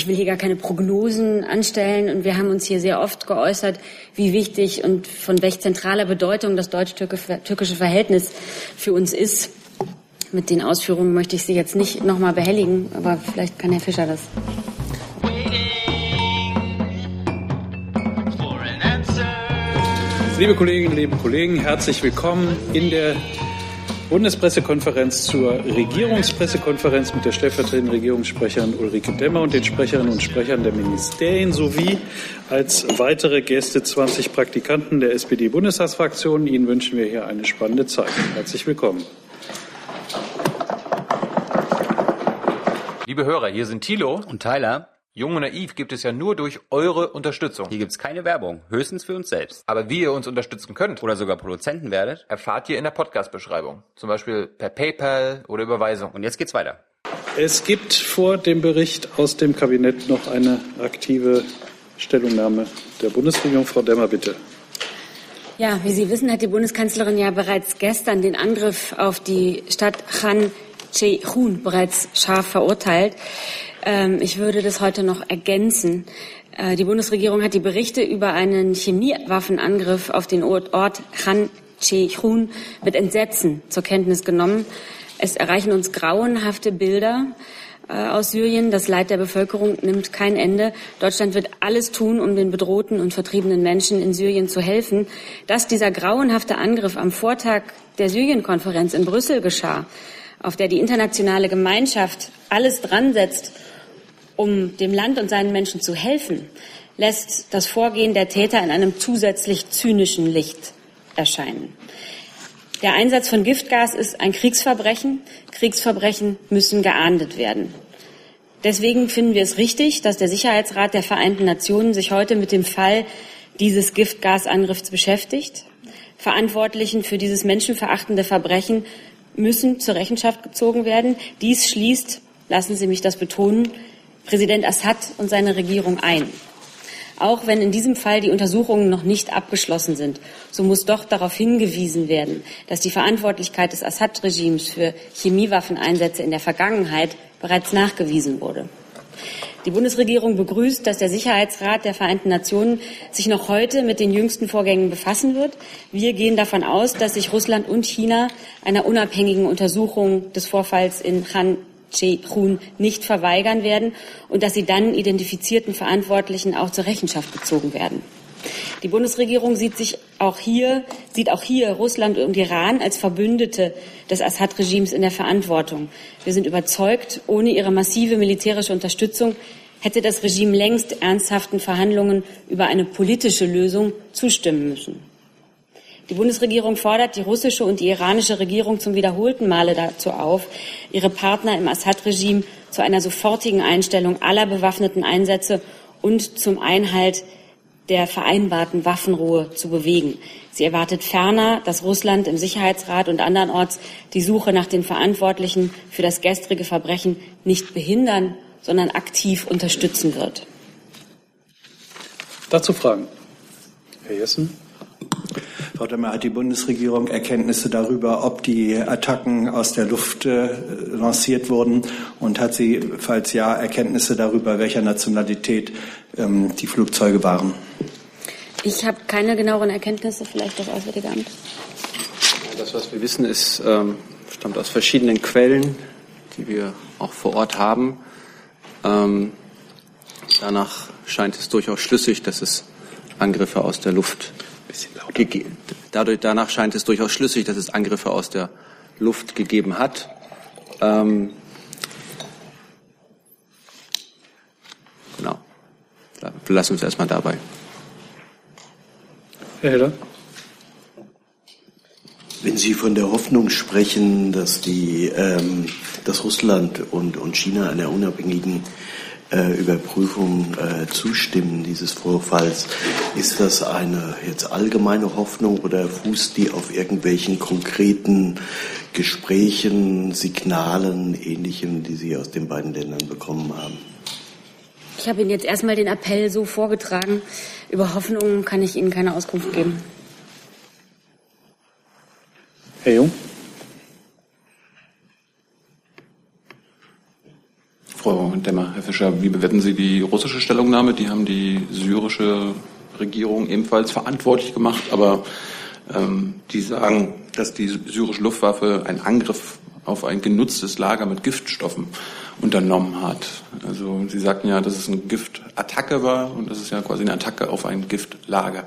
ich will hier gar keine Prognosen anstellen und wir haben uns hier sehr oft geäußert, wie wichtig und von welch zentraler Bedeutung das deutsch-türkische Verhältnis für uns ist. Mit den Ausführungen möchte ich Sie jetzt nicht noch mal behelligen, aber vielleicht kann Herr Fischer das. Liebe Kolleginnen, liebe Kollegen, herzlich willkommen in der Bundespressekonferenz zur Regierungspressekonferenz mit der stellvertretenden Regierungssprecherin Ulrike Demmer und den Sprecherinnen und Sprechern der Ministerien sowie als weitere Gäste 20 Praktikanten der SPD-Bundestagsfraktion. Ihnen wünschen wir hier eine spannende Zeit. Herzlich willkommen. Liebe Hörer, hier sind Thilo und Tyler. Jung und Naiv gibt es ja nur durch eure Unterstützung. Hier gibt es keine Werbung, höchstens für uns selbst. Aber wie ihr uns unterstützen könnt oder sogar Produzenten werdet, erfahrt ihr in der Podcast-Beschreibung. Zum Beispiel per PayPal oder Überweisung. Und jetzt geht's weiter. Es gibt vor dem Bericht aus dem Kabinett noch eine aktive Stellungnahme der Bundesregierung. Frau Demmer, bitte. Ja, wie Sie wissen, hat die Bundeskanzlerin ja bereits gestern den Angriff auf die Stadt Khan Che-Hun bereits scharf verurteilt. Ähm, ich würde das heute noch ergänzen. Äh, die Bundesregierung hat die Berichte über einen Chemiewaffenangriff auf den Ort Han Chechun mit Entsetzen zur Kenntnis genommen. Es erreichen uns grauenhafte Bilder äh, aus Syrien. Das Leid der Bevölkerung nimmt kein Ende. Deutschland wird alles tun, um den bedrohten und vertriebenen Menschen in Syrien zu helfen. Dass dieser grauenhafte Angriff am Vortag der Syrienkonferenz in Brüssel geschah, auf der die internationale Gemeinschaft alles dran setzt, um dem Land und seinen Menschen zu helfen, lässt das Vorgehen der Täter in einem zusätzlich zynischen Licht erscheinen. Der Einsatz von Giftgas ist ein Kriegsverbrechen. Kriegsverbrechen müssen geahndet werden. Deswegen finden wir es richtig, dass der Sicherheitsrat der Vereinten Nationen sich heute mit dem Fall dieses Giftgasangriffs beschäftigt. Verantwortlichen für dieses menschenverachtende Verbrechen müssen zur Rechenschaft gezogen werden. Dies schließt, lassen Sie mich das betonen, Präsident Assad und seine Regierung ein. Auch wenn in diesem Fall die Untersuchungen noch nicht abgeschlossen sind, so muss doch darauf hingewiesen werden, dass die Verantwortlichkeit des Assad-Regimes für Chemiewaffeneinsätze in der Vergangenheit bereits nachgewiesen wurde. Die Bundesregierung begrüßt, dass der Sicherheitsrat der Vereinten Nationen sich noch heute mit den jüngsten Vorgängen befassen wird. Wir gehen davon aus, dass sich Russland und China einer unabhängigen Untersuchung des Vorfalls in Han Che-Chun nicht verweigern werden und dass sie dann identifizierten Verantwortlichen auch zur Rechenschaft gezogen werden. Die Bundesregierung sieht sich auch hier, sieht auch hier Russland und Iran als Verbündete des Assad-Regimes in der Verantwortung. Wir sind überzeugt, ohne ihre massive militärische Unterstützung hätte das Regime längst ernsthaften Verhandlungen über eine politische Lösung zustimmen müssen. Die Bundesregierung fordert die russische und die iranische Regierung zum wiederholten Male dazu auf, ihre Partner im Assad-Regime zu einer sofortigen Einstellung aller bewaffneten Einsätze und zum Einhalt der vereinbarten Waffenruhe zu bewegen. Sie erwartet ferner, dass Russland im Sicherheitsrat und andernorts die Suche nach den Verantwortlichen für das gestrige Verbrechen nicht behindern, sondern aktiv unterstützen wird. Dazu Fragen. Herr Jessen. Frau Demmer, hat die Bundesregierung Erkenntnisse darüber, ob die Attacken aus der Luft äh, lanciert wurden? Und hat sie, falls ja, Erkenntnisse darüber, welcher Nationalität ähm, die Flugzeuge waren? Ich habe keine genaueren Erkenntnisse, vielleicht das Auswärtige Amt. Das, was wir wissen, ist, ähm, stammt aus verschiedenen Quellen, die wir auch vor Ort haben. Ähm, danach scheint es durchaus schlüssig, dass es Angriffe aus der Luft Dadurch, danach scheint es durchaus schlüssig, dass es Angriffe aus der Luft gegeben hat. Ähm, genau. Wir lassen uns erstmal dabei. Herr Heller. Wenn Sie von der Hoffnung sprechen, dass, die, ähm, dass Russland und, und China einer unabhängigen äh, Überprüfung äh, zustimmen dieses Vorfalls. Ist das eine jetzt allgemeine Hoffnung oder fußt die auf irgendwelchen konkreten Gesprächen, Signalen, ähnlichem, die Sie aus den beiden Ländern bekommen haben? Ich habe Ihnen jetzt erstmal den Appell so vorgetragen. Über Hoffnungen kann ich Ihnen keine Auskunft geben. Herr Jung. Frau Demmer, Herr Fischer, wie bewerten Sie die russische Stellungnahme? Die haben die syrische Regierung ebenfalls verantwortlich gemacht, aber ähm, die sagen, dass die syrische Luftwaffe einen Angriff auf ein genutztes Lager mit Giftstoffen unternommen hat. Also Sie sagten ja, dass es eine Giftattacke war und das ist ja quasi eine Attacke auf ein Giftlager.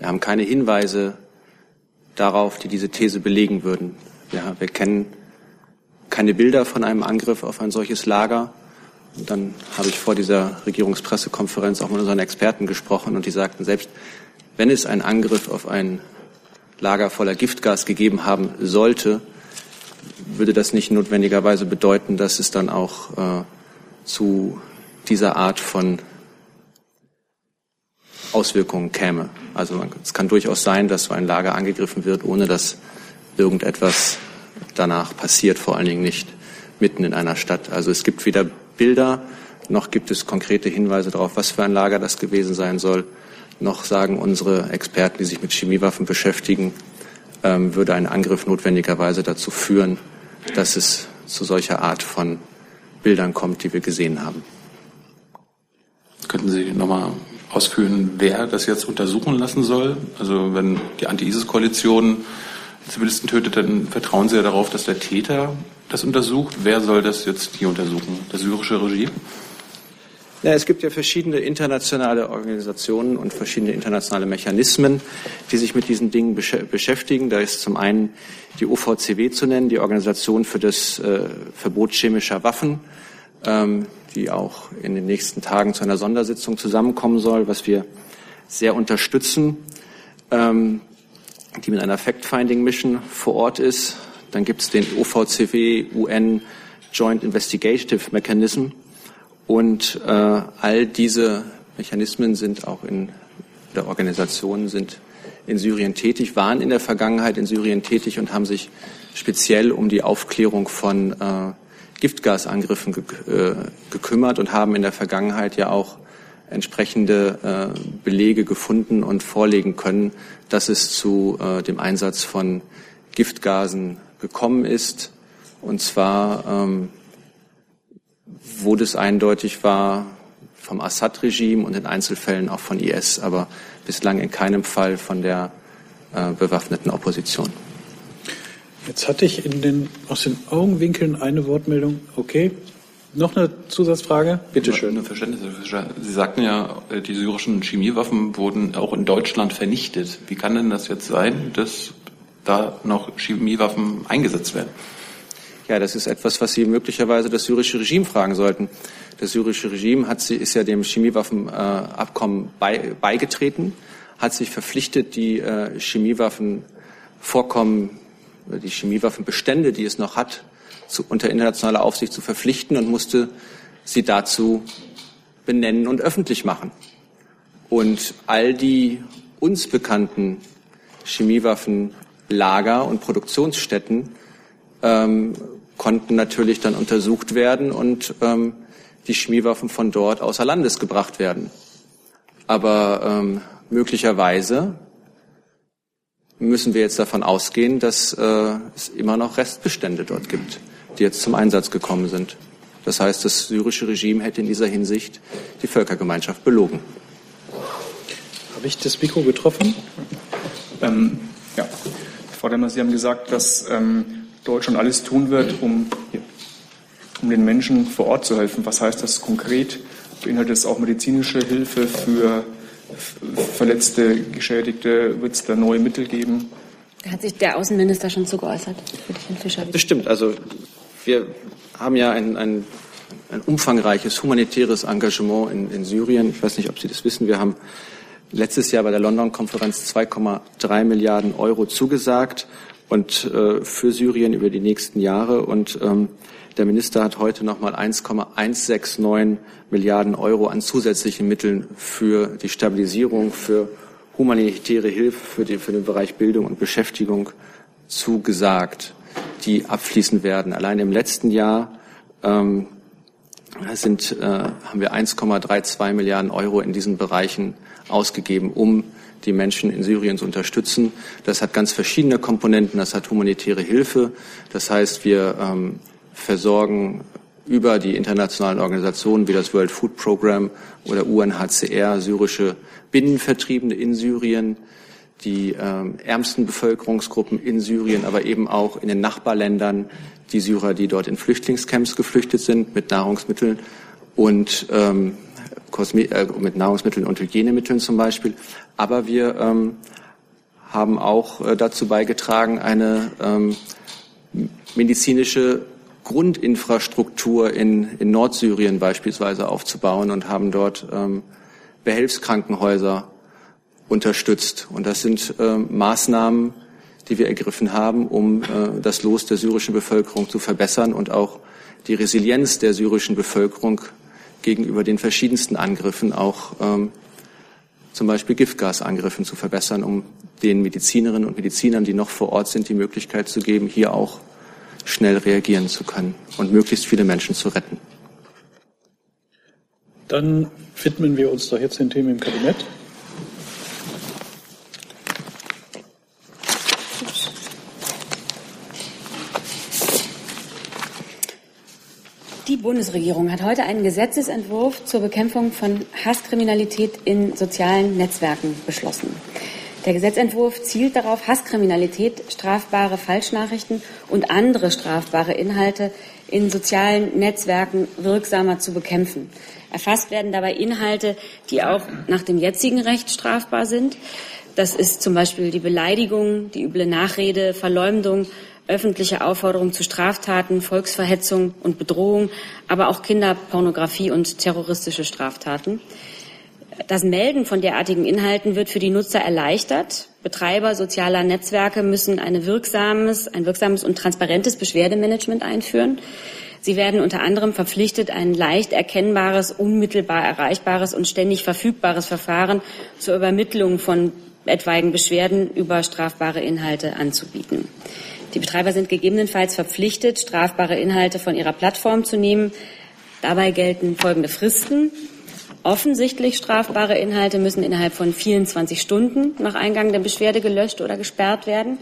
Wir haben keine Hinweise darauf, die diese These belegen würden. Ja, wir kennen keine Bilder von einem Angriff auf ein solches Lager. Und dann habe ich vor dieser Regierungspressekonferenz auch mit unseren Experten gesprochen und die sagten, selbst wenn es einen Angriff auf ein Lager voller Giftgas gegeben haben sollte, würde das nicht notwendigerweise bedeuten, dass es dann auch äh, zu dieser Art von Auswirkungen käme. Also man, es kann durchaus sein, dass so ein Lager angegriffen wird, ohne dass irgendetwas danach passiert, vor allen Dingen nicht mitten in einer Stadt. Also es gibt weder Bilder, noch gibt es konkrete Hinweise darauf, was für ein Lager das gewesen sein soll, noch sagen unsere Experten, die sich mit Chemiewaffen beschäftigen, ähm, würde ein Angriff notwendigerweise dazu führen, dass es zu solcher Art von Bildern kommt, die wir gesehen haben. Könnten Sie nochmal ausführen, wer das jetzt untersuchen lassen soll? Also wenn die Anti-ISIS-Koalition Zivilisten tötet, dann vertrauen Sie ja darauf, dass der Täter das untersucht. Wer soll das jetzt hier untersuchen? Das syrische Regime? Ja, es gibt ja verschiedene internationale Organisationen und verschiedene internationale Mechanismen, die sich mit diesen Dingen besch beschäftigen. Da ist zum einen die OVCW zu nennen, die Organisation für das äh, Verbot chemischer Waffen, ähm, die auch in den nächsten Tagen zu einer Sondersitzung zusammenkommen soll, was wir sehr unterstützen. Ähm, die mit einer Fact-Finding-Mission vor Ort ist. Dann gibt es den OVCW UN Joint Investigative Mechanism. Und äh, all diese Mechanismen sind auch in der Organisation, sind in Syrien tätig, waren in der Vergangenheit in Syrien tätig und haben sich speziell um die Aufklärung von äh, Giftgasangriffen ge äh, gekümmert und haben in der Vergangenheit ja auch entsprechende äh, Belege gefunden und vorlegen können, dass es zu äh, dem Einsatz von Giftgasen gekommen ist. Und zwar, ähm, wo das eindeutig war vom Assad-Regime und in Einzelfällen auch von IS, aber bislang in keinem Fall von der äh, bewaffneten Opposition. Jetzt hatte ich in den, aus den Augenwinkeln eine Wortmeldung. Okay, noch eine Zusatzfrage? Bitte schön. Eine Verständnis, Sie sagten ja, äh, die syrischen Chemiewaffen wurden auch in Deutschland vernichtet. Wie kann denn das jetzt sein, dass da noch Chemiewaffen eingesetzt werden? Ja, das ist etwas, was Sie möglicherweise das syrische Regime fragen sollten. Das syrische Regime hat, ist ja dem Chemiewaffenabkommen bei, beigetreten, hat sich verpflichtet, die äh, Chemiewaffenvorkommen, die Chemiewaffenbestände, die es noch hat, zu, unter internationaler Aufsicht zu verpflichten und musste sie dazu benennen und öffentlich machen. Und all die uns bekannten Chemiewaffenlager und Produktionsstätten ähm, konnten natürlich dann untersucht werden und ähm, die Chemiewaffen von dort außer Landes gebracht werden. Aber ähm, möglicherweise müssen wir jetzt davon ausgehen, dass äh, es immer noch Restbestände dort gibt die jetzt zum Einsatz gekommen sind. Das heißt, das syrische Regime hätte in dieser Hinsicht die Völkergemeinschaft belogen. Habe ich das Mikro getroffen? Ähm, ja, Frau Demmer, Sie haben gesagt, dass ähm, Deutschland alles tun wird, um, um den Menschen vor Ort zu helfen. Was heißt das konkret? Beinhaltet es auch medizinische Hilfe für Verletzte, Geschädigte? Wird es da neue Mittel geben? Da hat sich der Außenminister schon zu geäußert. Das stimmt. Also wir haben ja ein, ein, ein umfangreiches humanitäres Engagement in, in Syrien. Ich weiß nicht, ob Sie das wissen. Wir haben letztes Jahr bei der London-Konferenz 2,3 Milliarden Euro zugesagt und äh, für Syrien über die nächsten Jahre. Und ähm, der Minister hat heute nochmal 1,169 Milliarden Euro an zusätzlichen Mitteln für die Stabilisierung, für humanitäre Hilfe, für, die, für den Bereich Bildung und Beschäftigung zugesagt die abfließen werden. Allein im letzten Jahr ähm, sind, äh, haben wir 1,32 Milliarden Euro in diesen Bereichen ausgegeben, um die Menschen in Syrien zu unterstützen. Das hat ganz verschiedene Komponenten. Das hat humanitäre Hilfe. Das heißt, wir ähm, versorgen über die internationalen Organisationen wie das World Food Program oder UNHCR syrische Binnenvertriebene in Syrien, die ähm, ärmsten Bevölkerungsgruppen in Syrien, aber eben auch in den Nachbarländern die Syrer, die dort in Flüchtlingscamps geflüchtet sind mit Nahrungsmitteln und ähm, äh, mit Nahrungsmitteln und Hygienemitteln zum Beispiel. Aber wir ähm, haben auch äh, dazu beigetragen, eine ähm, medizinische Grundinfrastruktur in, in Nordsyrien beispielsweise aufzubauen und haben dort ähm, Behelfskrankenhäuser unterstützt. Und das sind äh, Maßnahmen, die wir ergriffen haben, um äh, das Los der syrischen Bevölkerung zu verbessern und auch die Resilienz der syrischen Bevölkerung gegenüber den verschiedensten Angriffen, auch ähm, zum Beispiel Giftgasangriffen zu verbessern, um den Medizinerinnen und Medizinern, die noch vor Ort sind, die Möglichkeit zu geben, hier auch schnell reagieren zu können und möglichst viele Menschen zu retten. Dann widmen wir uns doch jetzt den Themen im Kabinett. Bundesregierung hat heute einen Gesetzesentwurf zur Bekämpfung von Hasskriminalität in sozialen Netzwerken beschlossen. Der Gesetzentwurf zielt darauf, Hasskriminalität, strafbare Falschnachrichten und andere strafbare Inhalte in sozialen Netzwerken wirksamer zu bekämpfen. Erfasst werden dabei Inhalte, die auch nach dem jetzigen Recht strafbar sind. Das ist zum Beispiel die Beleidigung, die üble Nachrede, Verleumdung, öffentliche Aufforderung zu Straftaten, Volksverhetzung und Bedrohung, aber auch Kinderpornografie und terroristische Straftaten. Das Melden von derartigen Inhalten wird für die Nutzer erleichtert. Betreiber sozialer Netzwerke müssen eine wirksames, ein wirksames und transparentes Beschwerdemanagement einführen. Sie werden unter anderem verpflichtet, ein leicht erkennbares, unmittelbar erreichbares und ständig verfügbares Verfahren zur Übermittlung von etwaigen Beschwerden über strafbare Inhalte anzubieten. Die Betreiber sind gegebenenfalls verpflichtet, strafbare Inhalte von ihrer Plattform zu nehmen. Dabei gelten folgende Fristen. Offensichtlich strafbare Inhalte müssen innerhalb von 24 Stunden nach Eingang der Beschwerde gelöscht oder gesperrt werden.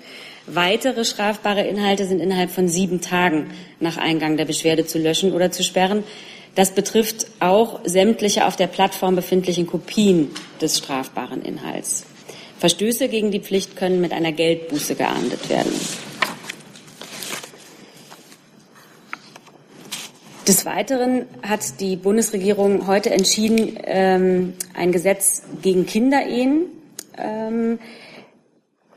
Weitere strafbare Inhalte sind innerhalb von sieben Tagen nach Eingang der Beschwerde zu löschen oder zu sperren. Das betrifft auch sämtliche auf der Plattform befindlichen Kopien des strafbaren Inhalts. Verstöße gegen die Pflicht können mit einer Geldbuße geahndet werden. Des Weiteren hat die Bundesregierung heute entschieden, ähm, ein Gesetz gegen Kinderehen. Ähm,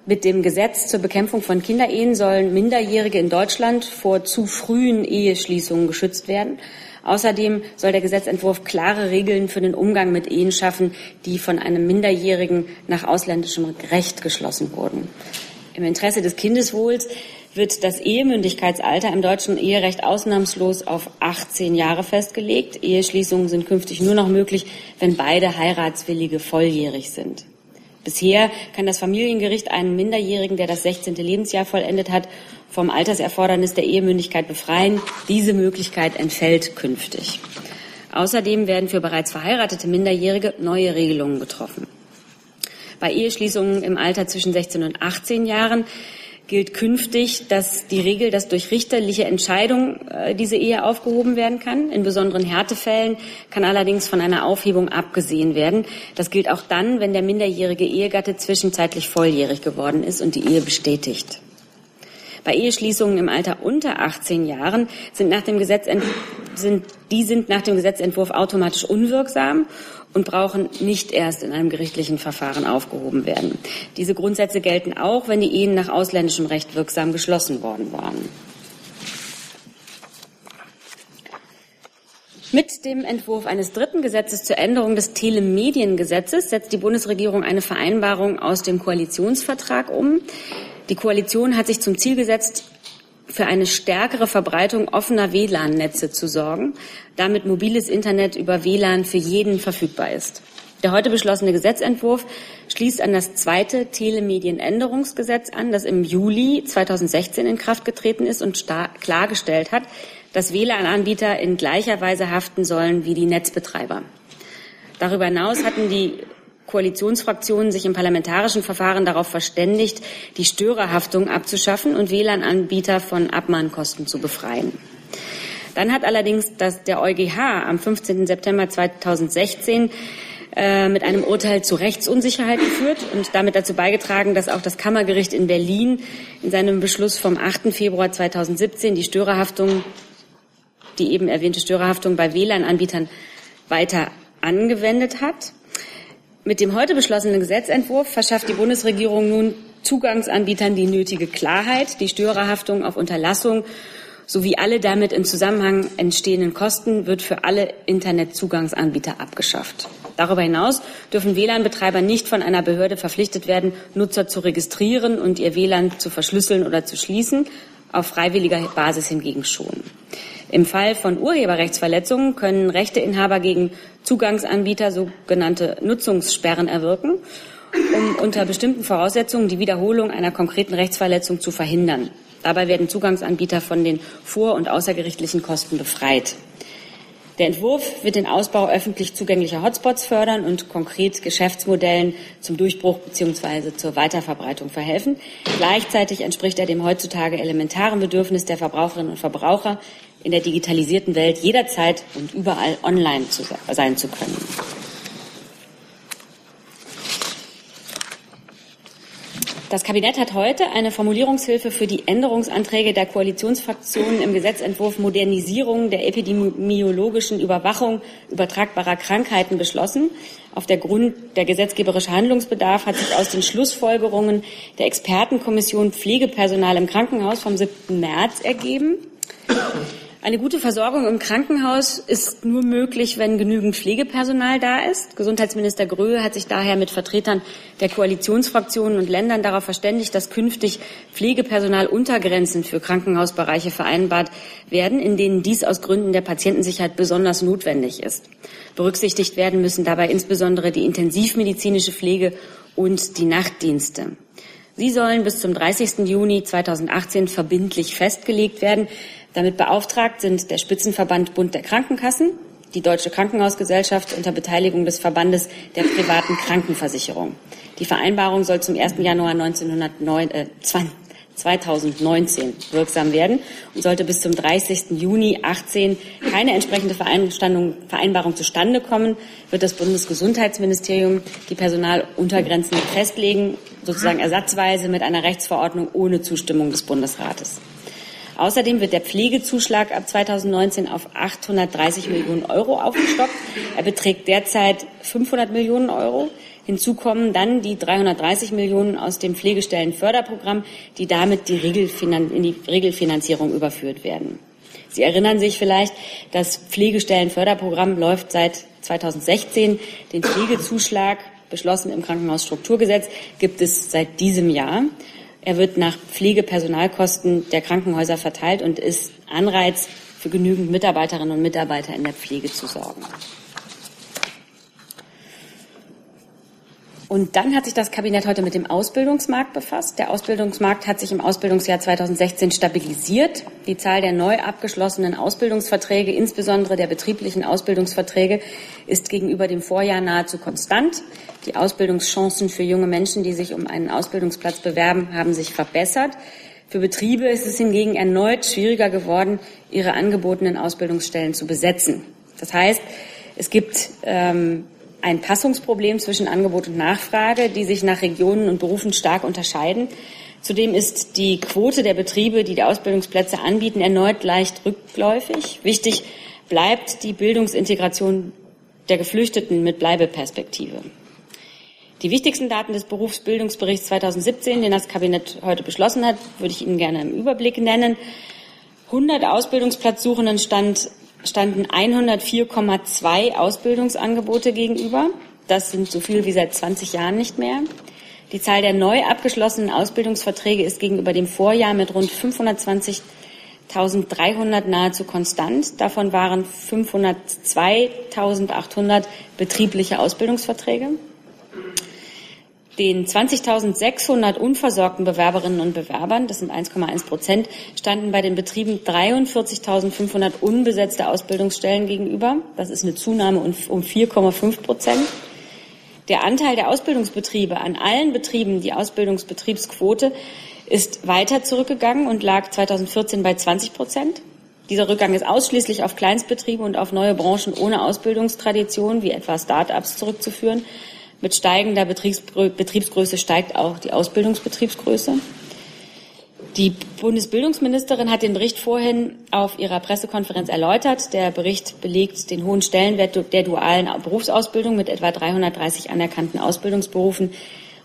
mit dem Gesetz zur Bekämpfung von Kinderehen sollen Minderjährige in Deutschland vor zu frühen Eheschließungen geschützt werden. Außerdem soll der Gesetzentwurf klare Regeln für den Umgang mit Ehen schaffen, die von einem Minderjährigen nach ausländischem Recht geschlossen wurden. Im Interesse des Kindeswohls wird das Ehemündigkeitsalter im deutschen Eherecht ausnahmslos auf 18 Jahre festgelegt. Eheschließungen sind künftig nur noch möglich, wenn beide Heiratswillige volljährig sind. Bisher kann das Familiengericht einen Minderjährigen, der das 16. Lebensjahr vollendet hat, vom Alterserfordernis der Ehemündigkeit befreien. Diese Möglichkeit entfällt künftig. Außerdem werden für bereits verheiratete Minderjährige neue Regelungen getroffen. Bei Eheschließungen im Alter zwischen 16 und 18 Jahren gilt künftig, dass die Regel, dass durch richterliche Entscheidung äh, diese Ehe aufgehoben werden kann. In besonderen Härtefällen kann allerdings von einer Aufhebung abgesehen werden. Das gilt auch dann, wenn der minderjährige Ehegatte zwischenzeitlich volljährig geworden ist und die Ehe bestätigt. Bei Eheschließungen im Alter unter 18 Jahren sind nach dem Gesetzentwurf, sind, die sind nach dem Gesetzentwurf automatisch unwirksam und brauchen nicht erst in einem gerichtlichen Verfahren aufgehoben werden. Diese Grundsätze gelten auch, wenn die Ehen nach ausländischem Recht wirksam geschlossen worden waren. Mit dem Entwurf eines dritten Gesetzes zur Änderung des Telemediengesetzes setzt die Bundesregierung eine Vereinbarung aus dem Koalitionsvertrag um. Die Koalition hat sich zum Ziel gesetzt, für eine stärkere Verbreitung offener WLAN-Netze zu sorgen, damit mobiles Internet über WLAN für jeden verfügbar ist. Der heute beschlossene Gesetzentwurf schließt an das zweite Telemedienänderungsgesetz an, das im Juli 2016 in Kraft getreten ist und klargestellt hat, dass WLAN-Anbieter in gleicher Weise haften sollen wie die Netzbetreiber. Darüber hinaus hatten die Koalitionsfraktionen sich im parlamentarischen Verfahren darauf verständigt, die Störerhaftung abzuschaffen und WLAN-Anbieter von Abmahnkosten zu befreien. Dann hat allerdings das, der EuGH am 15. September 2016 äh, mit einem Urteil zu Rechtsunsicherheit geführt und damit dazu beigetragen, dass auch das Kammergericht in Berlin in seinem Beschluss vom 8. Februar 2017 die Störerhaftung, die eben erwähnte Störerhaftung bei WLAN-Anbietern weiter angewendet hat. Mit dem heute beschlossenen Gesetzentwurf verschafft die Bundesregierung nun Zugangsanbietern die nötige Klarheit, die Störerhaftung auf Unterlassung sowie alle damit im Zusammenhang entstehenden Kosten wird für alle Internetzugangsanbieter abgeschafft. Darüber hinaus dürfen WLAN-Betreiber nicht von einer Behörde verpflichtet werden, Nutzer zu registrieren und ihr WLAN zu verschlüsseln oder zu schließen, auf freiwilliger Basis hingegen schon. Im Fall von Urheberrechtsverletzungen können Rechteinhaber gegen Zugangsanbieter sogenannte Nutzungssperren erwirken, um unter bestimmten Voraussetzungen die Wiederholung einer konkreten Rechtsverletzung zu verhindern. Dabei werden Zugangsanbieter von den vor- und außergerichtlichen Kosten befreit. Der Entwurf wird den Ausbau öffentlich zugänglicher Hotspots fördern und konkret Geschäftsmodellen zum Durchbruch bzw. zur Weiterverbreitung verhelfen. Gleichzeitig entspricht er dem heutzutage elementaren Bedürfnis der Verbraucherinnen und Verbraucher, in der digitalisierten Welt jederzeit und überall online zu sein zu können. Das Kabinett hat heute eine Formulierungshilfe für die Änderungsanträge der Koalitionsfraktionen im Gesetzentwurf Modernisierung der epidemiologischen Überwachung übertragbarer Krankheiten beschlossen. Auf der Grund der gesetzgeberische Handlungsbedarf hat sich aus den Schlussfolgerungen der Expertenkommission Pflegepersonal im Krankenhaus vom 7. März ergeben. Eine gute Versorgung im Krankenhaus ist nur möglich, wenn genügend Pflegepersonal da ist. Gesundheitsminister Gröhe hat sich daher mit Vertretern der Koalitionsfraktionen und Ländern darauf verständigt, dass künftig Pflegepersonaluntergrenzen für Krankenhausbereiche vereinbart werden, in denen dies aus Gründen der Patientensicherheit besonders notwendig ist. Berücksichtigt werden müssen dabei insbesondere die intensivmedizinische Pflege und die Nachtdienste. Sie sollen bis zum 30. Juni 2018 verbindlich festgelegt werden. Damit beauftragt sind der Spitzenverband Bund der Krankenkassen, die Deutsche Krankenhausgesellschaft unter Beteiligung des Verbandes der privaten Krankenversicherung. Die Vereinbarung soll zum 1. Januar 1909, äh, 2019 wirksam werden und sollte bis zum 30. Juni 18 keine entsprechende Vereinbarung zustande kommen, wird das Bundesgesundheitsministerium die Personaluntergrenzen festlegen, sozusagen ersatzweise mit einer Rechtsverordnung ohne Zustimmung des Bundesrates. Außerdem wird der Pflegezuschlag ab 2019 auf 830 Millionen Euro aufgestockt. Er beträgt derzeit 500 Millionen Euro. Hinzu kommen dann die 330 Millionen aus dem Pflegestellenförderprogramm, die damit die in die Regelfinanzierung überführt werden. Sie erinnern sich vielleicht, das Pflegestellenförderprogramm läuft seit 2016. Den Pflegezuschlag, beschlossen im Krankenhausstrukturgesetz, gibt es seit diesem Jahr. Er wird nach Pflegepersonalkosten der Krankenhäuser verteilt und ist Anreiz für genügend Mitarbeiterinnen und Mitarbeiter in der Pflege zu sorgen. Und dann hat sich das Kabinett heute mit dem Ausbildungsmarkt befasst. Der Ausbildungsmarkt hat sich im Ausbildungsjahr 2016 stabilisiert. Die Zahl der neu abgeschlossenen Ausbildungsverträge, insbesondere der betrieblichen Ausbildungsverträge, ist gegenüber dem Vorjahr nahezu konstant. Die Ausbildungschancen für junge Menschen, die sich um einen Ausbildungsplatz bewerben, haben sich verbessert. Für Betriebe ist es hingegen erneut schwieriger geworden, ihre angebotenen Ausbildungsstellen zu besetzen. Das heißt, es gibt ähm, ein Passungsproblem zwischen Angebot und Nachfrage, die sich nach Regionen und Berufen stark unterscheiden. Zudem ist die Quote der Betriebe, die die Ausbildungsplätze anbieten, erneut leicht rückläufig. Wichtig bleibt die Bildungsintegration der Geflüchteten mit Bleibeperspektive. Die wichtigsten Daten des Berufsbildungsberichts 2017, den das Kabinett heute beschlossen hat, würde ich Ihnen gerne im Überblick nennen. 100 Ausbildungsplatzsuchenden stand standen 104,2 Ausbildungsangebote gegenüber. Das sind so viel wie seit 20 Jahren nicht mehr. Die Zahl der neu abgeschlossenen Ausbildungsverträge ist gegenüber dem Vorjahr mit rund 520.300 nahezu konstant. Davon waren 502.800 betriebliche Ausbildungsverträge. Den 20.600 unversorgten Bewerberinnen und Bewerbern, das sind 1,1 Prozent, standen bei den Betrieben 43.500 unbesetzte Ausbildungsstellen gegenüber. Das ist eine Zunahme um 4,5 Prozent. Der Anteil der Ausbildungsbetriebe an allen Betrieben, die Ausbildungsbetriebsquote, ist weiter zurückgegangen und lag 2014 bei 20 Prozent. Dieser Rückgang ist ausschließlich auf Kleinstbetriebe und auf neue Branchen ohne Ausbildungstradition, wie etwa Start-ups, zurückzuführen. Mit steigender Betriebsgröße steigt auch die Ausbildungsbetriebsgröße. Die Bundesbildungsministerin hat den Bericht vorhin auf ihrer Pressekonferenz erläutert. Der Bericht belegt den hohen Stellenwert der dualen Berufsausbildung mit etwa 330 anerkannten Ausbildungsberufen.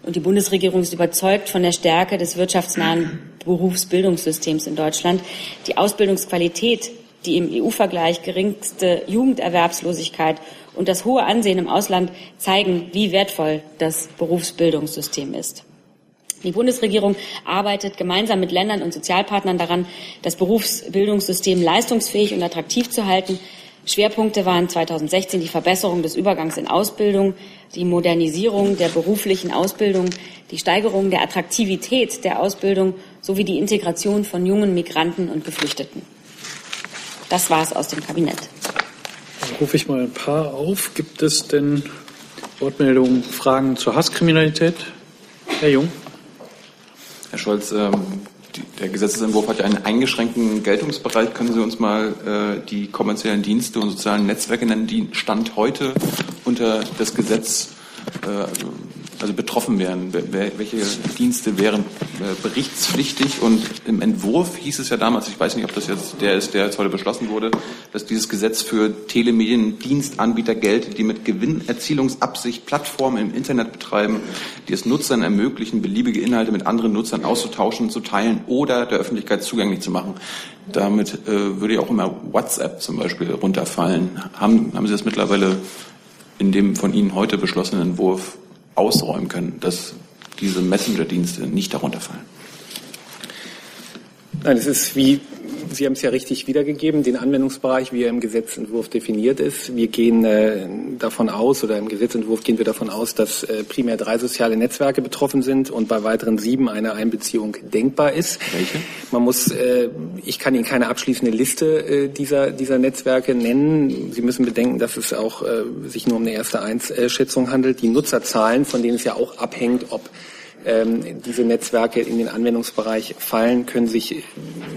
Und die Bundesregierung ist überzeugt von der Stärke des wirtschaftsnahen Berufsbildungssystems in Deutschland. Die Ausbildungsqualität, die im EU-Vergleich geringste Jugenderwerbslosigkeit und das hohe Ansehen im Ausland zeigen, wie wertvoll das Berufsbildungssystem ist. Die Bundesregierung arbeitet gemeinsam mit Ländern und Sozialpartnern daran, das Berufsbildungssystem leistungsfähig und attraktiv zu halten. Schwerpunkte waren 2016 die Verbesserung des Übergangs in Ausbildung, die Modernisierung der beruflichen Ausbildung, die Steigerung der Attraktivität der Ausbildung sowie die Integration von jungen Migranten und Geflüchteten. Das war es aus dem Kabinett. Rufe ich mal ein paar auf. Gibt es denn Wortmeldungen, Fragen zur Hasskriminalität? Herr Jung. Herr Scholz, ähm, der Gesetzesentwurf hat ja einen eingeschränkten Geltungsbereich. Können Sie uns mal äh, die kommerziellen Dienste und sozialen Netzwerke nennen, die Stand heute unter das Gesetz äh, also betroffen wären? Welche Dienste wären äh, berichtspflichtig? Und im Entwurf hieß es ja damals, ich weiß nicht, ob das jetzt der ist, der jetzt heute beschlossen wurde, dass dieses Gesetz für Telemediendienstanbieter gilt, die mit Gewinnerzielungsabsicht Plattformen im Internet betreiben, die es Nutzern ermöglichen, beliebige Inhalte mit anderen Nutzern auszutauschen, zu teilen oder der Öffentlichkeit zugänglich zu machen. Damit äh, würde ja auch immer WhatsApp zum Beispiel runterfallen. Haben, haben Sie das mittlerweile in dem von Ihnen heute beschlossenen Entwurf ausräumen können, dass diese Messenger-Dienste nicht darunter fallen? Nein, es ist wie, Sie haben es ja richtig wiedergegeben, den Anwendungsbereich, wie er im Gesetzentwurf definiert ist. Wir gehen äh, davon aus, oder im Gesetzentwurf gehen wir davon aus, dass äh, primär drei soziale Netzwerke betroffen sind und bei weiteren sieben eine Einbeziehung denkbar ist. Welche? Man muss, äh, ich kann Ihnen keine abschließende Liste äh, dieser, dieser Netzwerke nennen. Sie müssen bedenken, dass es auch äh, sich nur um eine erste Einschätzung handelt. Die Nutzerzahlen, von denen es ja auch abhängt, ob diese Netzwerke in den Anwendungsbereich fallen, können sich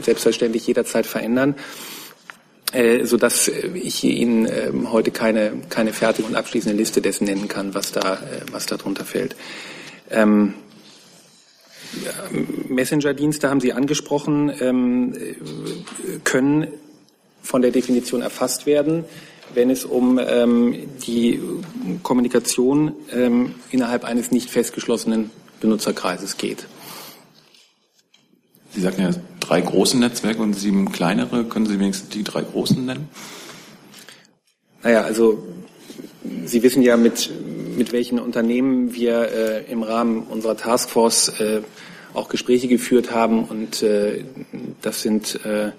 selbstverständlich jederzeit verändern, äh, sodass ich Ihnen äh, heute keine, keine fertige und abschließende Liste dessen nennen kann, was da, äh, was darunter fällt. Ähm, Messenger-Dienste haben Sie angesprochen, ähm, können von der Definition erfasst werden, wenn es um ähm, die Kommunikation ähm, innerhalb eines nicht festgeschlossenen Benutzerkreises geht. Sie sagten ja drei große Netzwerke und sieben kleinere. Können Sie wenigstens die drei großen nennen? Naja, also Sie wissen ja, mit, mit welchen Unternehmen wir äh, im Rahmen unserer Taskforce äh, auch Gespräche geführt haben. Und äh, das sind äh,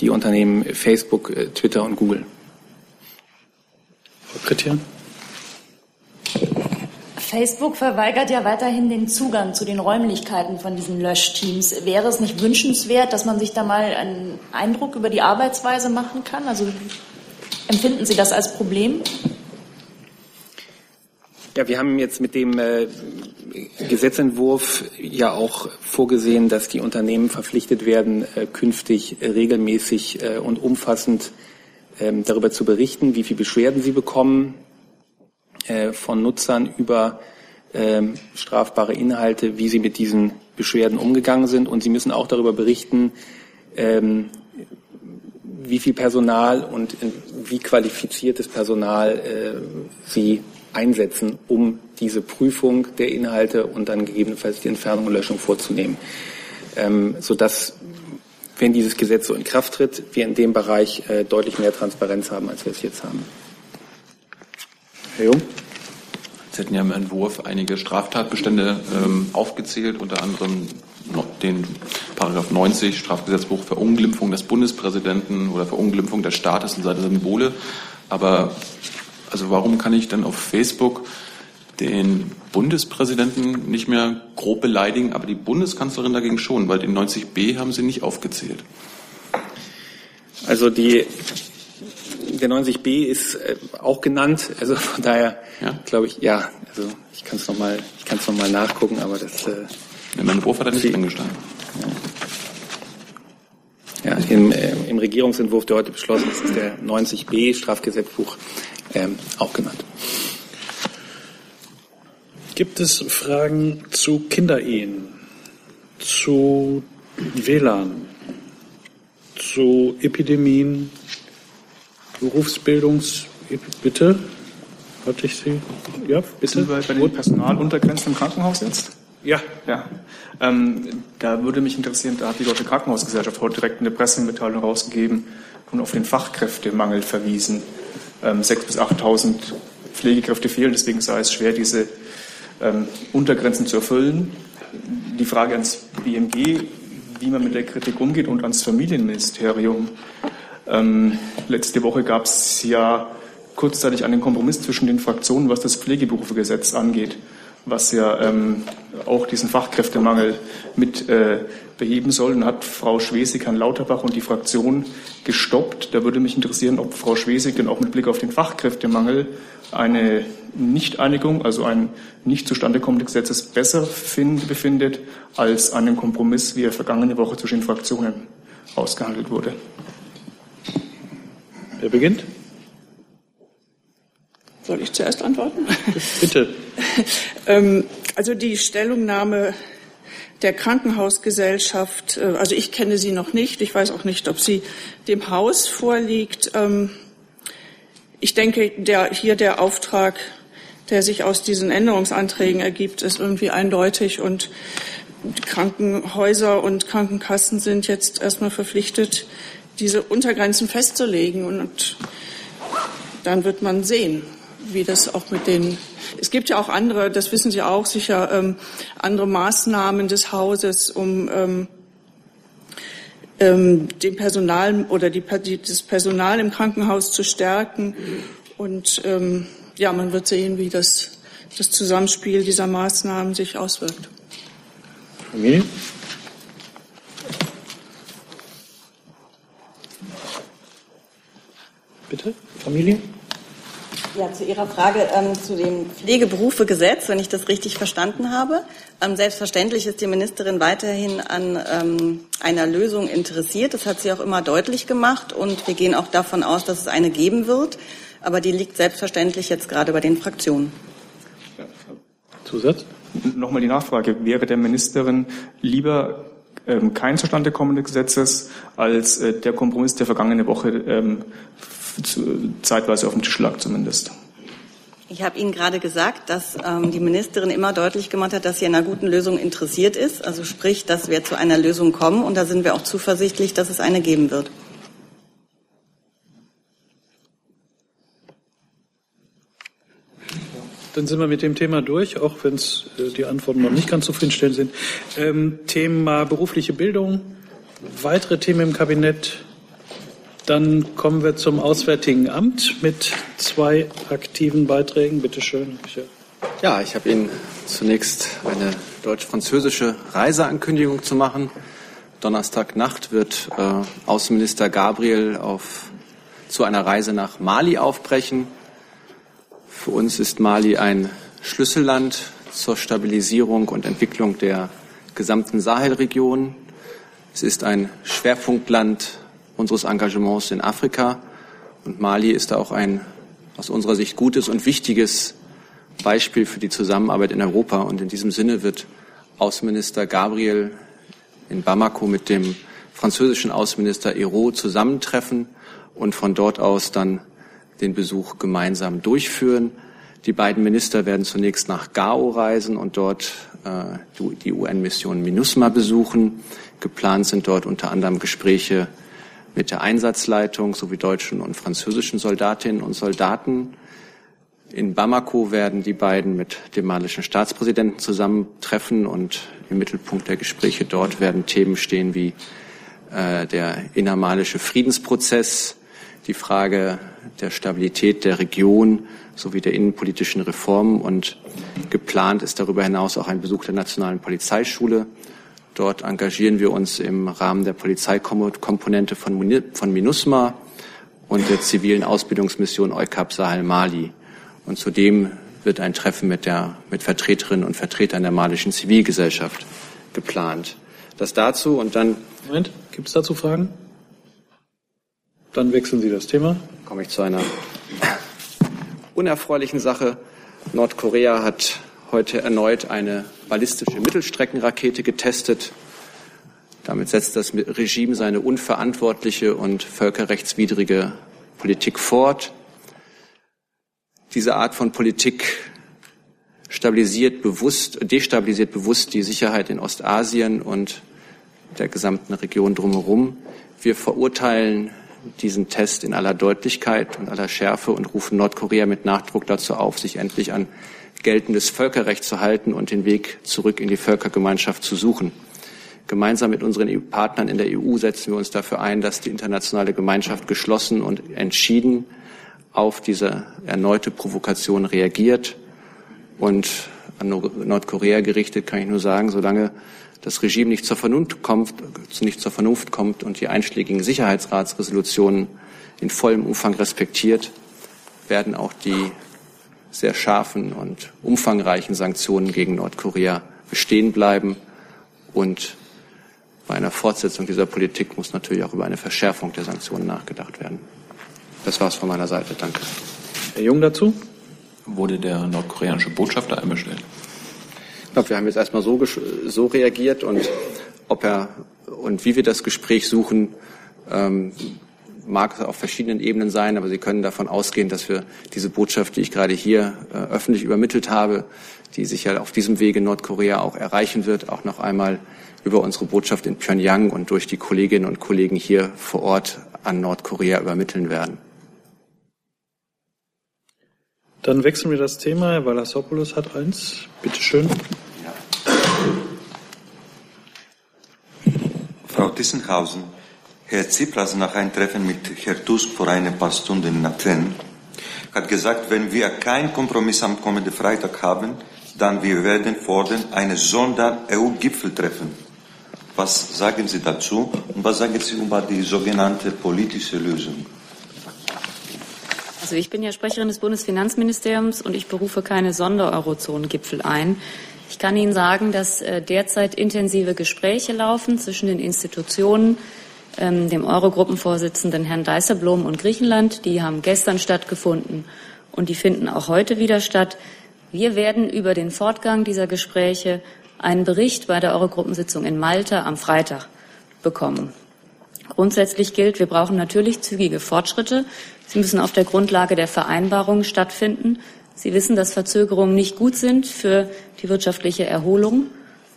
die Unternehmen Facebook, äh, Twitter und Google. Frau Kritian? Facebook verweigert ja weiterhin den Zugang zu den Räumlichkeiten von diesen Löschteams. Wäre es nicht wünschenswert, dass man sich da mal einen Eindruck über die Arbeitsweise machen kann? Also empfinden Sie das als Problem? Ja, wir haben jetzt mit dem äh, Gesetzentwurf ja auch vorgesehen, dass die Unternehmen verpflichtet werden, äh, künftig regelmäßig äh, und umfassend ähm, darüber zu berichten, wie viele Beschwerden sie bekommen, von Nutzern über ähm, strafbare Inhalte, wie sie mit diesen Beschwerden umgegangen sind. Und sie müssen auch darüber berichten, ähm, wie viel Personal und wie qualifiziertes Personal äh, sie einsetzen, um diese Prüfung der Inhalte und dann gegebenenfalls die Entfernung und Löschung vorzunehmen. Ähm, sodass, wenn dieses Gesetz so in Kraft tritt, wir in dem Bereich äh, deutlich mehr Transparenz haben, als wir es jetzt haben. Herr Jung? Sie hätten ja im Entwurf einige Straftatbestände ähm, aufgezählt, unter anderem den Paragraph 90 Strafgesetzbuch Verunglimpfung des Bundespräsidenten oder Verunglimpfung des Staates und seiner Symbole. Aber also warum kann ich dann auf Facebook den Bundespräsidenten nicht mehr grob beleidigen, aber die Bundeskanzlerin dagegen schon, weil den 90b haben Sie nicht aufgezählt. Also die der 90b ist äh, auch genannt. Also von daher ja? glaube ich, ja, also ich kann es nochmal, ich kann es nochmal nachgucken, aber das. Äh, In meinem Entwurf hat er nicht drin gestanden. Ja, im, äh, im Regierungsentwurf, der heute beschlossen ist, ist der 90b Strafgesetzbuch ähm, auch genannt. Gibt es Fragen zu Kinderehen, zu WLAN, zu Epidemien, Berufsbildungs... Bitte? Hatte ich Sie? Ja, bitte. Sind wir bei den Personaluntergrenzen im Krankenhaus jetzt? Ja. Ja. Ähm, da würde mich interessieren, da hat die Deutsche Krankenhausgesellschaft heute direkt eine Pressemitteilung rausgegeben und auf den Fachkräftemangel verwiesen. Ähm, 6.000 bis 8.000 Pflegekräfte fehlen, deswegen sei es schwer, diese ähm, Untergrenzen zu erfüllen. Die Frage ans BMG, wie man mit der Kritik umgeht und ans Familienministerium. Ähm, letzte Woche gab es ja kurzzeitig einen Kompromiss zwischen den Fraktionen, was das Pflegeberufegesetz angeht, was ja ähm, auch diesen Fachkräftemangel mit äh, beheben soll. Und hat Frau Schwesig, Herrn Lauterbach und die Fraktion gestoppt. Da würde mich interessieren, ob Frau Schwesig denn auch mit Blick auf den Fachkräftemangel eine Nichteinigung, also ein nicht zustande kommendes Gesetzes besser find, befindet als einen Kompromiss, wie er vergangene Woche zwischen den Fraktionen ausgehandelt wurde. Wer beginnt? Soll ich zuerst antworten? Bitte. ähm, also die Stellungnahme der Krankenhausgesellschaft, äh, also ich kenne sie noch nicht. Ich weiß auch nicht, ob sie dem Haus vorliegt. Ähm, ich denke, der, hier der Auftrag, der sich aus diesen Änderungsanträgen ergibt, ist irgendwie eindeutig und Krankenhäuser und Krankenkassen sind jetzt erstmal verpflichtet, diese Untergrenzen festzulegen und dann wird man sehen, wie das auch mit den es gibt ja auch andere, das wissen Sie auch sicher, ähm, andere Maßnahmen des Hauses, um ähm, ähm, dem Personal oder die, die, das Personal im Krankenhaus zu stärken. Und ähm, ja, man wird sehen, wie das, das Zusammenspiel dieser Maßnahmen sich auswirkt. Familie? Bitte, Familie? Ja, zu Ihrer Frage ähm, zu dem Pflegeberufegesetz, wenn ich das richtig verstanden habe. Ähm, selbstverständlich ist die Ministerin weiterhin an ähm, einer Lösung interessiert. Das hat sie auch immer deutlich gemacht und wir gehen auch davon aus, dass es eine geben wird. Aber die liegt selbstverständlich jetzt gerade bei den Fraktionen. Zusatz? Nochmal die Nachfrage. Wäre der Ministerin lieber ähm, kein Zustande kommendes Gesetzes als äh, der Kompromiss der vergangene Woche ähm, zeitweise auf dem Tisch lag zumindest. Ich habe Ihnen gerade gesagt, dass ähm, die Ministerin immer deutlich gemacht hat, dass sie an einer guten Lösung interessiert ist. Also sprich, dass wir zu einer Lösung kommen. Und da sind wir auch zuversichtlich, dass es eine geben wird. Dann sind wir mit dem Thema durch, auch wenn es äh, die Antworten noch nicht ganz zufriedenstellend sind. Ähm, Thema berufliche Bildung, weitere Themen im Kabinett. Dann kommen wir zum Auswärtigen Amt mit zwei aktiven Beiträgen. Bitte schön. Ja, ich habe Ihnen zunächst eine deutsch-französische Reiseankündigung zu machen. Donnerstagnacht wird äh, Außenminister Gabriel auf, zu einer Reise nach Mali aufbrechen. Für uns ist Mali ein Schlüsselland zur Stabilisierung und Entwicklung der gesamten Sahelregion. Es ist ein Schwerpunktland unseres Engagements in Afrika. Und Mali ist da auch ein aus unserer Sicht gutes und wichtiges Beispiel für die Zusammenarbeit in Europa. Und in diesem Sinne wird Außenminister Gabriel in Bamako mit dem französischen Außenminister Hérault zusammentreffen und von dort aus dann den Besuch gemeinsam durchführen. Die beiden Minister werden zunächst nach Gao reisen und dort äh, die UN-Mission MINUSMA besuchen. Geplant sind dort unter anderem Gespräche mit der Einsatzleitung sowie deutschen und französischen Soldatinnen und Soldaten. In Bamako werden die beiden mit dem malischen Staatspräsidenten zusammentreffen und im Mittelpunkt der Gespräche dort werden Themen stehen wie äh, der innermalische Friedensprozess, die Frage der Stabilität der Region sowie der innenpolitischen Reformen und geplant ist darüber hinaus auch ein Besuch der Nationalen Polizeischule Dort engagieren wir uns im Rahmen der Polizeikomponente von, von MINUSMA und der zivilen Ausbildungsmission EUCAP Sahel Mali. Und zudem wird ein Treffen mit, der, mit Vertreterinnen und Vertretern der malischen Zivilgesellschaft geplant. Das dazu und dann. Moment, gibt es dazu Fragen? Dann wechseln Sie das Thema. Komme ich zu einer unerfreulichen Sache. Nordkorea hat heute erneut eine ballistische Mittelstreckenrakete getestet. Damit setzt das Regime seine unverantwortliche und völkerrechtswidrige Politik fort. Diese Art von Politik stabilisiert bewusst, destabilisiert bewusst die Sicherheit in Ostasien und der gesamten Region drumherum. Wir verurteilen diesen Test in aller Deutlichkeit und aller Schärfe und rufen Nordkorea mit Nachdruck dazu auf, sich endlich an geltendes Völkerrecht zu halten und den Weg zurück in die Völkergemeinschaft zu suchen. Gemeinsam mit unseren Partnern in der EU setzen wir uns dafür ein, dass die internationale Gemeinschaft geschlossen und entschieden auf diese erneute Provokation reagiert. Und an Nordkorea gerichtet kann ich nur sagen, solange das Regime nicht zur Vernunft kommt, nicht zur Vernunft kommt und die einschlägigen Sicherheitsratsresolutionen in vollem Umfang respektiert, werden auch die sehr scharfen und umfangreichen Sanktionen gegen Nordkorea bestehen bleiben. Und bei einer Fortsetzung dieser Politik muss natürlich auch über eine Verschärfung der Sanktionen nachgedacht werden. Das war's von meiner Seite. Danke. Herr Jung dazu? Wurde der nordkoreanische Botschafter einbestellt? Ich glaube, wir haben jetzt erstmal so, so reagiert und ob er und wie wir das Gespräch suchen, ähm, mag es auf verschiedenen Ebenen sein, aber Sie können davon ausgehen, dass wir diese Botschaft, die ich gerade hier äh, öffentlich übermittelt habe, die sicher auf diesem Wege Nordkorea auch erreichen wird, auch noch einmal über unsere Botschaft in Pyongyang und durch die Kolleginnen und Kollegen hier vor Ort an Nordkorea übermitteln werden. Dann wechseln wir das Thema. Herr Valassopoulos hat eins. Bitte schön. Frau Tissenhausen, Herr Tsipras nach einem Treffen mit Herrn Tusk vor ein paar Stunden in Athen hat gesagt, wenn wir keinen Kompromiss am kommenden Freitag haben, dann wir werden fordern eine Sonder-EU-Gipfeltreffen. Was sagen Sie dazu und was sagen Sie über die sogenannte politische Lösung? Also ich bin ja Sprecherin des Bundesfinanzministeriums und ich berufe keine Sondereurozonengipfel ein. Ich kann Ihnen sagen, dass äh, derzeit intensive Gespräche laufen zwischen den Institutionen, ähm, dem Eurogruppenvorsitzenden Herrn Dijsselbloem und Griechenland. Die haben gestern stattgefunden und die finden auch heute wieder statt. Wir werden über den Fortgang dieser Gespräche einen Bericht bei der Eurogruppensitzung in Malta am Freitag bekommen. Grundsätzlich gilt, wir brauchen natürlich zügige Fortschritte. Sie müssen auf der Grundlage der Vereinbarungen stattfinden. Sie wissen, dass Verzögerungen nicht gut sind für die wirtschaftliche Erholung.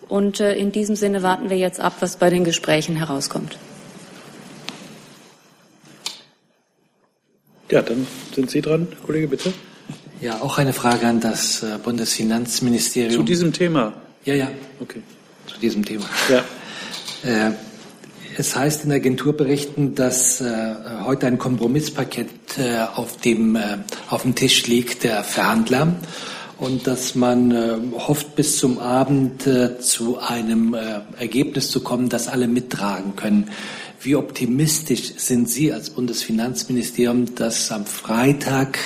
Und äh, in diesem Sinne warten wir jetzt ab, was bei den Gesprächen herauskommt. Ja, dann sind Sie dran, Kollege, bitte. Ja, auch eine Frage an das äh, Bundesfinanzministerium. Zu diesem Thema? Ja, ja. Okay. Zu diesem Thema. Ja. Äh, es heißt in Agenturberichten, dass äh, heute ein Kompromisspaket äh, auf, dem, äh, auf dem Tisch liegt der Verhandler und dass man hofft, bis zum Abend zu einem Ergebnis zu kommen, das alle mittragen können. Wie optimistisch sind Sie als Bundesfinanzministerium, dass am Freitag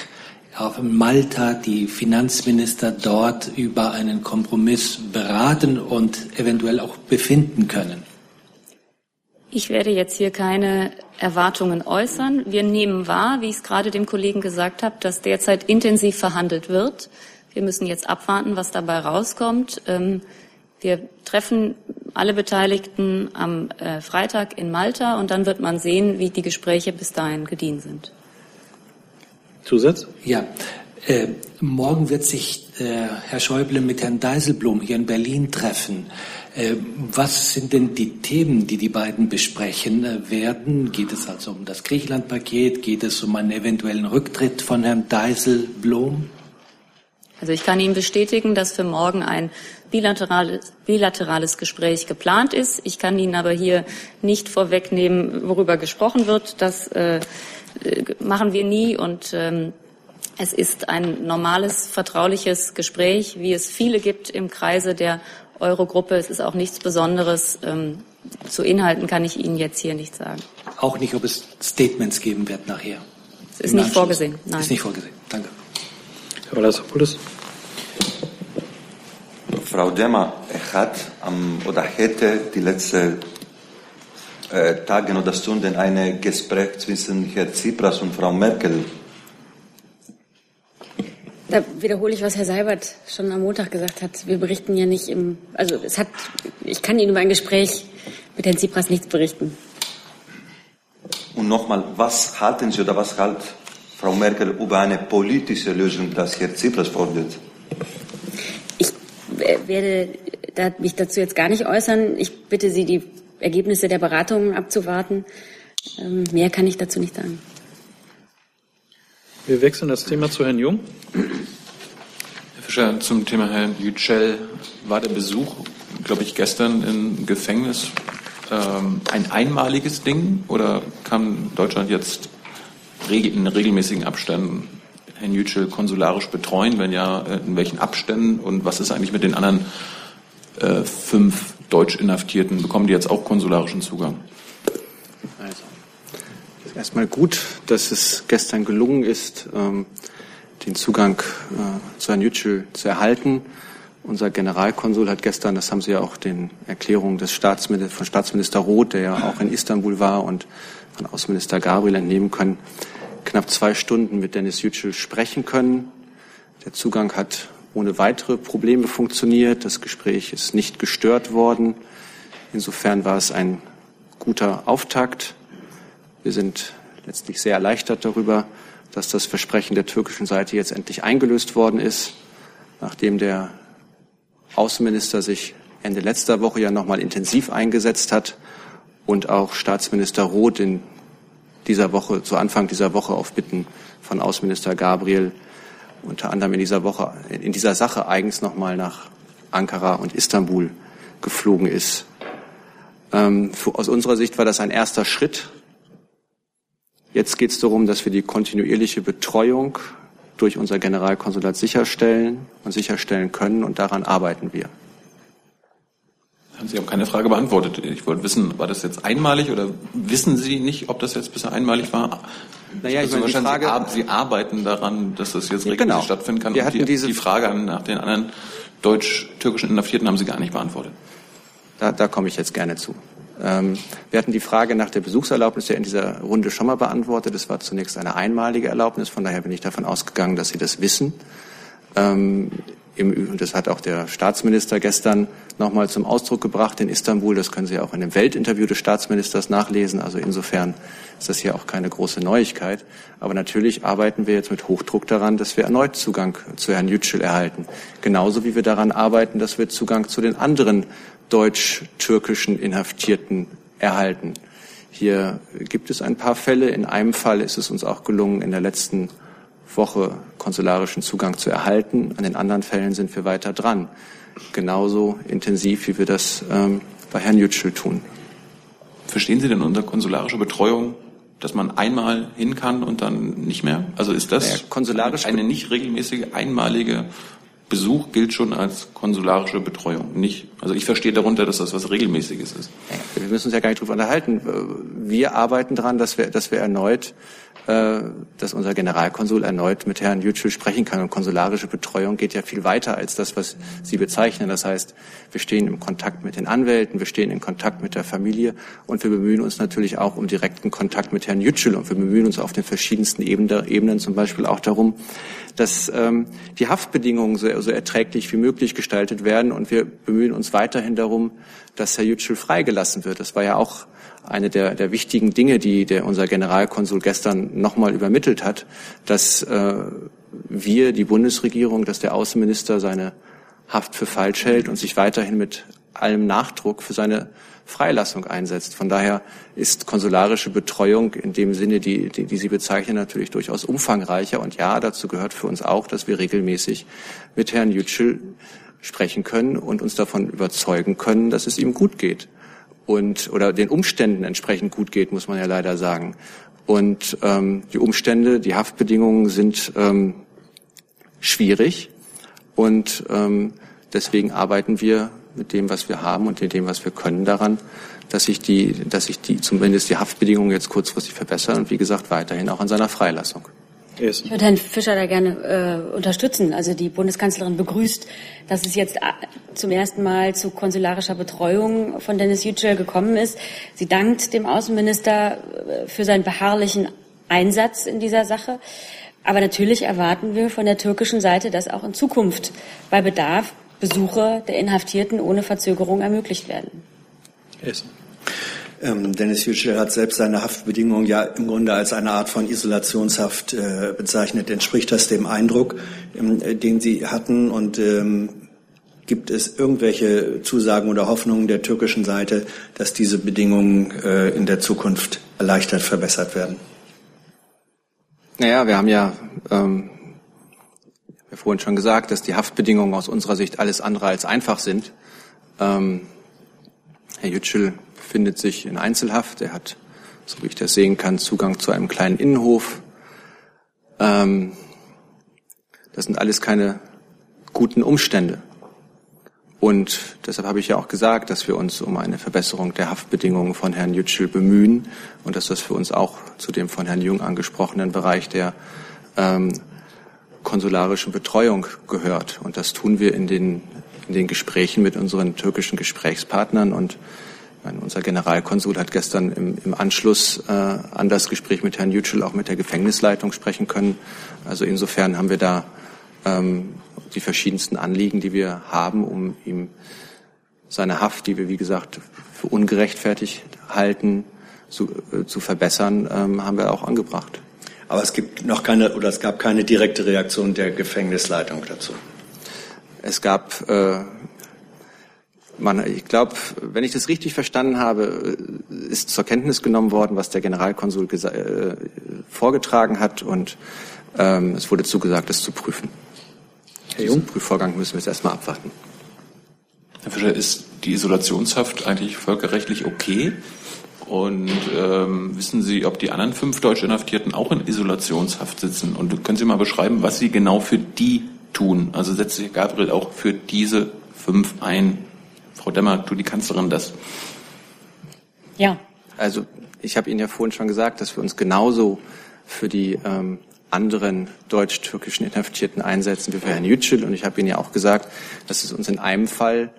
auf Malta die Finanzminister dort über einen Kompromiss beraten und eventuell auch befinden können? Ich werde jetzt hier keine Erwartungen äußern. Wir nehmen wahr, wie ich es gerade dem Kollegen gesagt habe, dass derzeit intensiv verhandelt wird. Wir müssen jetzt abwarten, was dabei rauskommt. Ähm, wir treffen alle Beteiligten am äh, Freitag in Malta und dann wird man sehen, wie die Gespräche bis dahin gediehen sind. Zusatz? Ja. Äh, morgen wird sich äh, Herr Schäuble mit Herrn Deiselblum hier in Berlin treffen. Äh, was sind denn die Themen, die die beiden besprechen äh, werden? Geht es also um das Griechenland-Paket? Geht es um einen eventuellen Rücktritt von Herrn Dijsselbloem? Also ich kann Ihnen bestätigen, dass für morgen ein bilaterales, bilaterales Gespräch geplant ist. Ich kann Ihnen aber hier nicht vorwegnehmen, worüber gesprochen wird. Das äh, machen wir nie und ähm, es ist ein normales, vertrauliches Gespräch, wie es viele gibt im Kreise der Eurogruppe. Es ist auch nichts Besonderes. Ähm, zu Inhalten kann ich Ihnen jetzt hier nicht sagen. Auch nicht, ob es Statements geben wird nachher. Es ist nicht vorgesehen. Nein. Ist nicht vorgesehen. Danke. Herr Valassopoulos. Frau Demmer, er hat ähm, oder hätte die letzten äh, Tagen oder Stunden ein Gespräch zwischen Herrn Tsipras und Frau Merkel? Da wiederhole ich, was Herr Seibert schon am Montag gesagt hat. Wir berichten ja nicht im, also es hat, ich kann Ihnen über ein Gespräch mit Herrn Tsipras nichts berichten. Und nochmal, was halten Sie oder was hält Frau Merkel über eine politische Lösung, das Herr Tsipras fordert? Ich werde mich dazu jetzt gar nicht äußern. Ich bitte Sie, die Ergebnisse der Beratungen abzuwarten. Ähm, mehr kann ich dazu nicht sagen. Wir wechseln das Thema zu Herrn Jung. Herr Fischer, zum Thema Herrn Yücel war der Besuch, glaube ich, gestern im Gefängnis ähm, ein einmaliges Ding oder kann Deutschland jetzt in regelmäßigen Abständen Herrn Yücel konsularisch betreuen? Wenn ja, äh, in welchen Abständen? Und was ist eigentlich mit den anderen äh, fünf deutsch Inhaftierten? Bekommen die jetzt auch konsularischen Zugang? Also, ist erstmal gut, dass es gestern gelungen ist, ähm, den Zugang äh, zu Herrn Yücel zu erhalten. Unser Generalkonsul hat gestern, das haben Sie ja auch den Erklärungen des Staatsminister, von Staatsminister Roth, der ja auch in Istanbul war, und von Außenminister Gabriel entnehmen können, knapp zwei Stunden mit Dennis Yücel sprechen können. Der Zugang hat ohne weitere Probleme funktioniert. Das Gespräch ist nicht gestört worden. Insofern war es ein guter Auftakt. Wir sind letztlich sehr erleichtert darüber, dass das Versprechen der türkischen Seite jetzt endlich eingelöst worden ist, nachdem der Außenminister sich Ende letzter Woche ja nochmal intensiv eingesetzt hat und auch Staatsminister Roth in dieser Woche, zu Anfang dieser Woche auf Bitten von Außenminister Gabriel unter anderem in dieser Woche, in dieser Sache eigens nochmal nach Ankara und Istanbul geflogen ist. Ähm, für, aus unserer Sicht war das ein erster Schritt. Jetzt geht es darum, dass wir die kontinuierliche Betreuung durch unser Generalkonsulat sicherstellen und sicherstellen können. Und daran arbeiten wir. Sie haben keine Frage beantwortet. Ich wollte wissen, war das jetzt einmalig oder wissen Sie nicht, ob das jetzt bisher einmalig war? Naja, ich also meine, die Frage, Sie arbeiten daran, dass das jetzt regelmäßig genau. stattfinden kann. Wir hatten die, diese die Frage nach den anderen deutsch-türkischen Inhaftierten haben Sie gar nicht beantwortet. Da, da komme ich jetzt gerne zu. Ähm, wir hatten die Frage nach der Besuchserlaubnis ja in dieser Runde schon mal beantwortet. Es war zunächst eine einmalige Erlaubnis, von daher bin ich davon ausgegangen, dass Sie das wissen. Ähm, im, das hat auch der Staatsminister gestern nochmal zum Ausdruck gebracht in Istanbul. Das können Sie auch in dem Weltinterview des Staatsministers nachlesen. Also insofern ist das hier auch keine große Neuigkeit. Aber natürlich arbeiten wir jetzt mit Hochdruck daran, dass wir erneut Zugang zu Herrn Yücel erhalten. Genauso wie wir daran arbeiten, dass wir Zugang zu den anderen deutsch-türkischen Inhaftierten erhalten. Hier gibt es ein paar Fälle. In einem Fall ist es uns auch gelungen, in der letzten Woche konsularischen Zugang zu erhalten. An den anderen Fällen sind wir weiter dran. Genauso intensiv, wie wir das ähm, bei Herrn Yücel tun. Verstehen Sie denn unter konsularische Betreuung, dass man einmal hin kann und dann nicht mehr? Also ist das naja, eine nicht regelmäßige, einmalige Besuch gilt schon als konsularische Betreuung. Nicht, also ich verstehe darunter, dass das was Regelmäßiges ist. Wir müssen uns ja gar nicht drüber unterhalten. Wir arbeiten daran, dass wir, dass wir erneut dass unser Generalkonsul erneut mit Herrn Yücel sprechen kann. Und konsularische Betreuung geht ja viel weiter als das, was Sie bezeichnen. Das heißt, wir stehen im Kontakt mit den Anwälten, wir stehen in Kontakt mit der Familie und wir bemühen uns natürlich auch um direkten Kontakt mit Herrn Yücel und wir bemühen uns auf den verschiedensten Ebenen, zum Beispiel auch darum, dass ähm, die Haftbedingungen so, so erträglich wie möglich gestaltet werden und wir bemühen uns weiterhin darum, dass Herr Yücel freigelassen wird. Das war ja auch eine der, der wichtigen Dinge, die der, unser Generalkonsul gestern nochmal übermittelt hat, dass äh, wir, die Bundesregierung, dass der Außenminister seine Haft für falsch hält und sich weiterhin mit allem Nachdruck für seine Freilassung einsetzt. Von daher ist konsularische Betreuung in dem Sinne, die, die, die Sie bezeichnen, natürlich durchaus umfangreicher. Und ja, dazu gehört für uns auch, dass wir regelmäßig mit Herrn Yücel sprechen können und uns davon überzeugen können, dass es ihm gut geht und oder den Umständen entsprechend gut geht, muss man ja leider sagen. Und ähm, die Umstände, die Haftbedingungen sind ähm, schwierig und ähm, deswegen arbeiten wir mit dem, was wir haben und mit dem, was wir können, daran, dass sich die, dass sich die zumindest die Haftbedingungen jetzt kurzfristig verbessern und wie gesagt weiterhin auch an seiner Freilassung. Ich würde Herrn Fischer da gerne äh, unterstützen. Also die Bundeskanzlerin begrüßt, dass es jetzt äh, zum ersten Mal zu konsularischer Betreuung von Dennis Yücel gekommen ist. Sie dankt dem Außenminister äh, für seinen beharrlichen Einsatz in dieser Sache. Aber natürlich erwarten wir von der türkischen Seite, dass auch in Zukunft bei Bedarf Besuche der Inhaftierten ohne Verzögerung ermöglicht werden. Essen. Ähm, Dennis Yücel hat selbst seine Haftbedingungen ja im Grunde als eine Art von Isolationshaft äh, bezeichnet. Entspricht das dem Eindruck, ähm, den Sie hatten? Und ähm, gibt es irgendwelche Zusagen oder Hoffnungen der türkischen Seite, dass diese Bedingungen äh, in der Zukunft erleichtert verbessert werden? Naja, wir haben ja ähm, ja vorhin schon gesagt, dass die Haftbedingungen aus unserer Sicht alles andere als einfach sind. Ähm, Herr Yücel befindet sich in Einzelhaft. Er hat, so wie ich das sehen kann, Zugang zu einem kleinen Innenhof. Ähm, das sind alles keine guten Umstände. Und deshalb habe ich ja auch gesagt, dass wir uns um eine Verbesserung der Haftbedingungen von Herrn Yücel bemühen und dass das für uns auch zu dem von Herrn Jung angesprochenen Bereich der ähm, konsularischen Betreuung gehört. Und das tun wir in den, in den Gesprächen mit unseren türkischen Gesprächspartnern. Und meine, unser Generalkonsul hat gestern im, im Anschluss äh, an das Gespräch mit Herrn Yücel auch mit der Gefängnisleitung sprechen können. Also insofern haben wir da ähm, die verschiedensten Anliegen, die wir haben, um ihm seine Haft, die wir wie gesagt für ungerechtfertigt halten, zu, äh, zu verbessern, ähm, haben wir auch angebracht. Aber es gibt noch keine oder es gab keine direkte Reaktion der Gefängnisleitung dazu. Es gab, äh, man, ich glaube, wenn ich das richtig verstanden habe, ist zur Kenntnis genommen worden, was der Generalkonsul äh, vorgetragen hat und ähm, es wurde zugesagt, es zu prüfen. Herr Jung? Diesen Prüfvorgang müssen wir jetzt erstmal abwarten. Herr Fischer, ist die Isolationshaft eigentlich völkerrechtlich okay? Und ähm, wissen Sie, ob die anderen fünf deutsch Inhaftierten auch in Isolationshaft sitzen? Und können Sie mal beschreiben, was Sie genau für die tun? Also setzt sich Gabriel auch für diese fünf ein? Frau Demmer, tut die Kanzlerin das? Ja. Also ich habe Ihnen ja vorhin schon gesagt, dass wir uns genauso für die ähm, anderen deutsch-türkischen Inhaftierten einsetzen wie für Herrn Yücel. Und ich habe Ihnen ja auch gesagt, dass es uns in einem Fall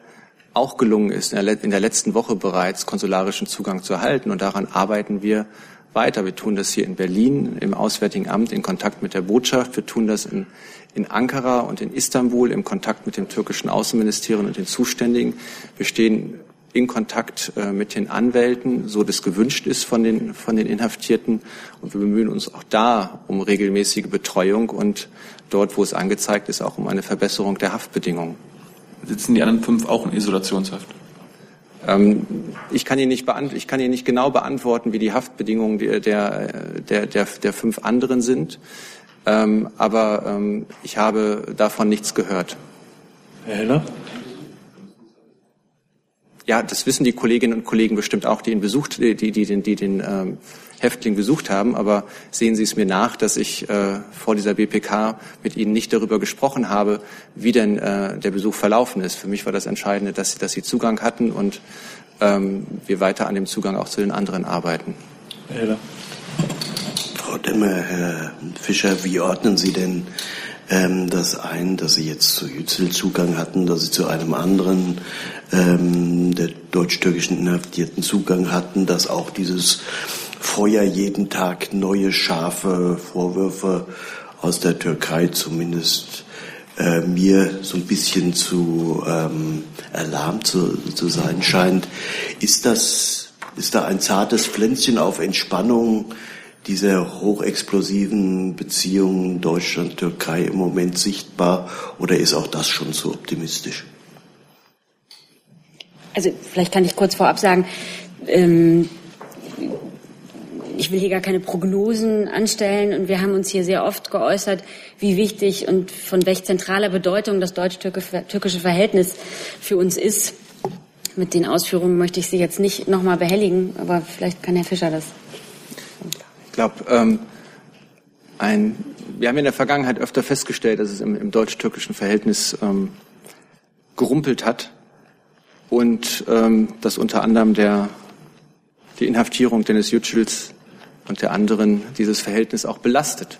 auch gelungen ist, in der, in der letzten Woche bereits konsularischen Zugang zu erhalten. Und daran arbeiten wir weiter. Wir tun das hier in Berlin im Auswärtigen Amt in Kontakt mit der Botschaft. Wir tun das in, in Ankara und in Istanbul im Kontakt mit dem türkischen Außenministerium und den Zuständigen. Wir stehen in Kontakt äh, mit den Anwälten, so das gewünscht ist von den, von den Inhaftierten. Und wir bemühen uns auch da um regelmäßige Betreuung und dort, wo es angezeigt ist, auch um eine Verbesserung der Haftbedingungen. Sitzen die anderen fünf auch in Isolationshaft? Ähm, ich, kann Ihnen nicht ich kann Ihnen nicht genau beantworten, wie die Haftbedingungen der, der, der, der, der fünf anderen sind. Ähm, aber ähm, ich habe davon nichts gehört. Herr Heller? Ja, das wissen die Kolleginnen und Kollegen bestimmt auch, die ihn besucht, die, die, die den, die den ähm, Häftling besucht haben. Aber sehen Sie es mir nach, dass ich äh, vor dieser BPK mit Ihnen nicht darüber gesprochen habe, wie denn äh, der Besuch verlaufen ist. Für mich war das Entscheidende, dass Sie, dass Sie Zugang hatten und ähm, wir weiter an dem Zugang auch zu den anderen arbeiten. Herr Frau Demmer, Herr Fischer, wie ordnen Sie denn ähm, das ein, dass Sie jetzt zu Yücel Zugang hatten, dass Sie zu einem anderen ähm, der deutsch-türkischen Inhaftierten Zugang hatten, dass auch dieses Feuer jeden Tag neue scharfe Vorwürfe aus der Türkei zumindest äh, mir so ein bisschen zu ähm, erlahmt zu, zu sein scheint. Ist das, ist da ein zartes Pflänzchen auf Entspannung dieser hochexplosiven Beziehungen Deutschland-Türkei im Moment sichtbar oder ist auch das schon zu optimistisch? Also vielleicht kann ich kurz vorab sagen, ähm, ich will hier gar keine Prognosen anstellen und wir haben uns hier sehr oft geäußert, wie wichtig und von welch zentraler Bedeutung das deutsch-türkische Verhältnis für uns ist. Mit den Ausführungen möchte ich Sie jetzt nicht nochmal behelligen, aber vielleicht kann Herr Fischer das. Ich glaube, ähm, ein, wir haben in der Vergangenheit öfter festgestellt, dass es im, im deutsch-türkischen Verhältnis ähm, gerumpelt hat und ähm, dass unter anderem der, die Inhaftierung Dennis Yücels und der anderen dieses Verhältnis auch belastet.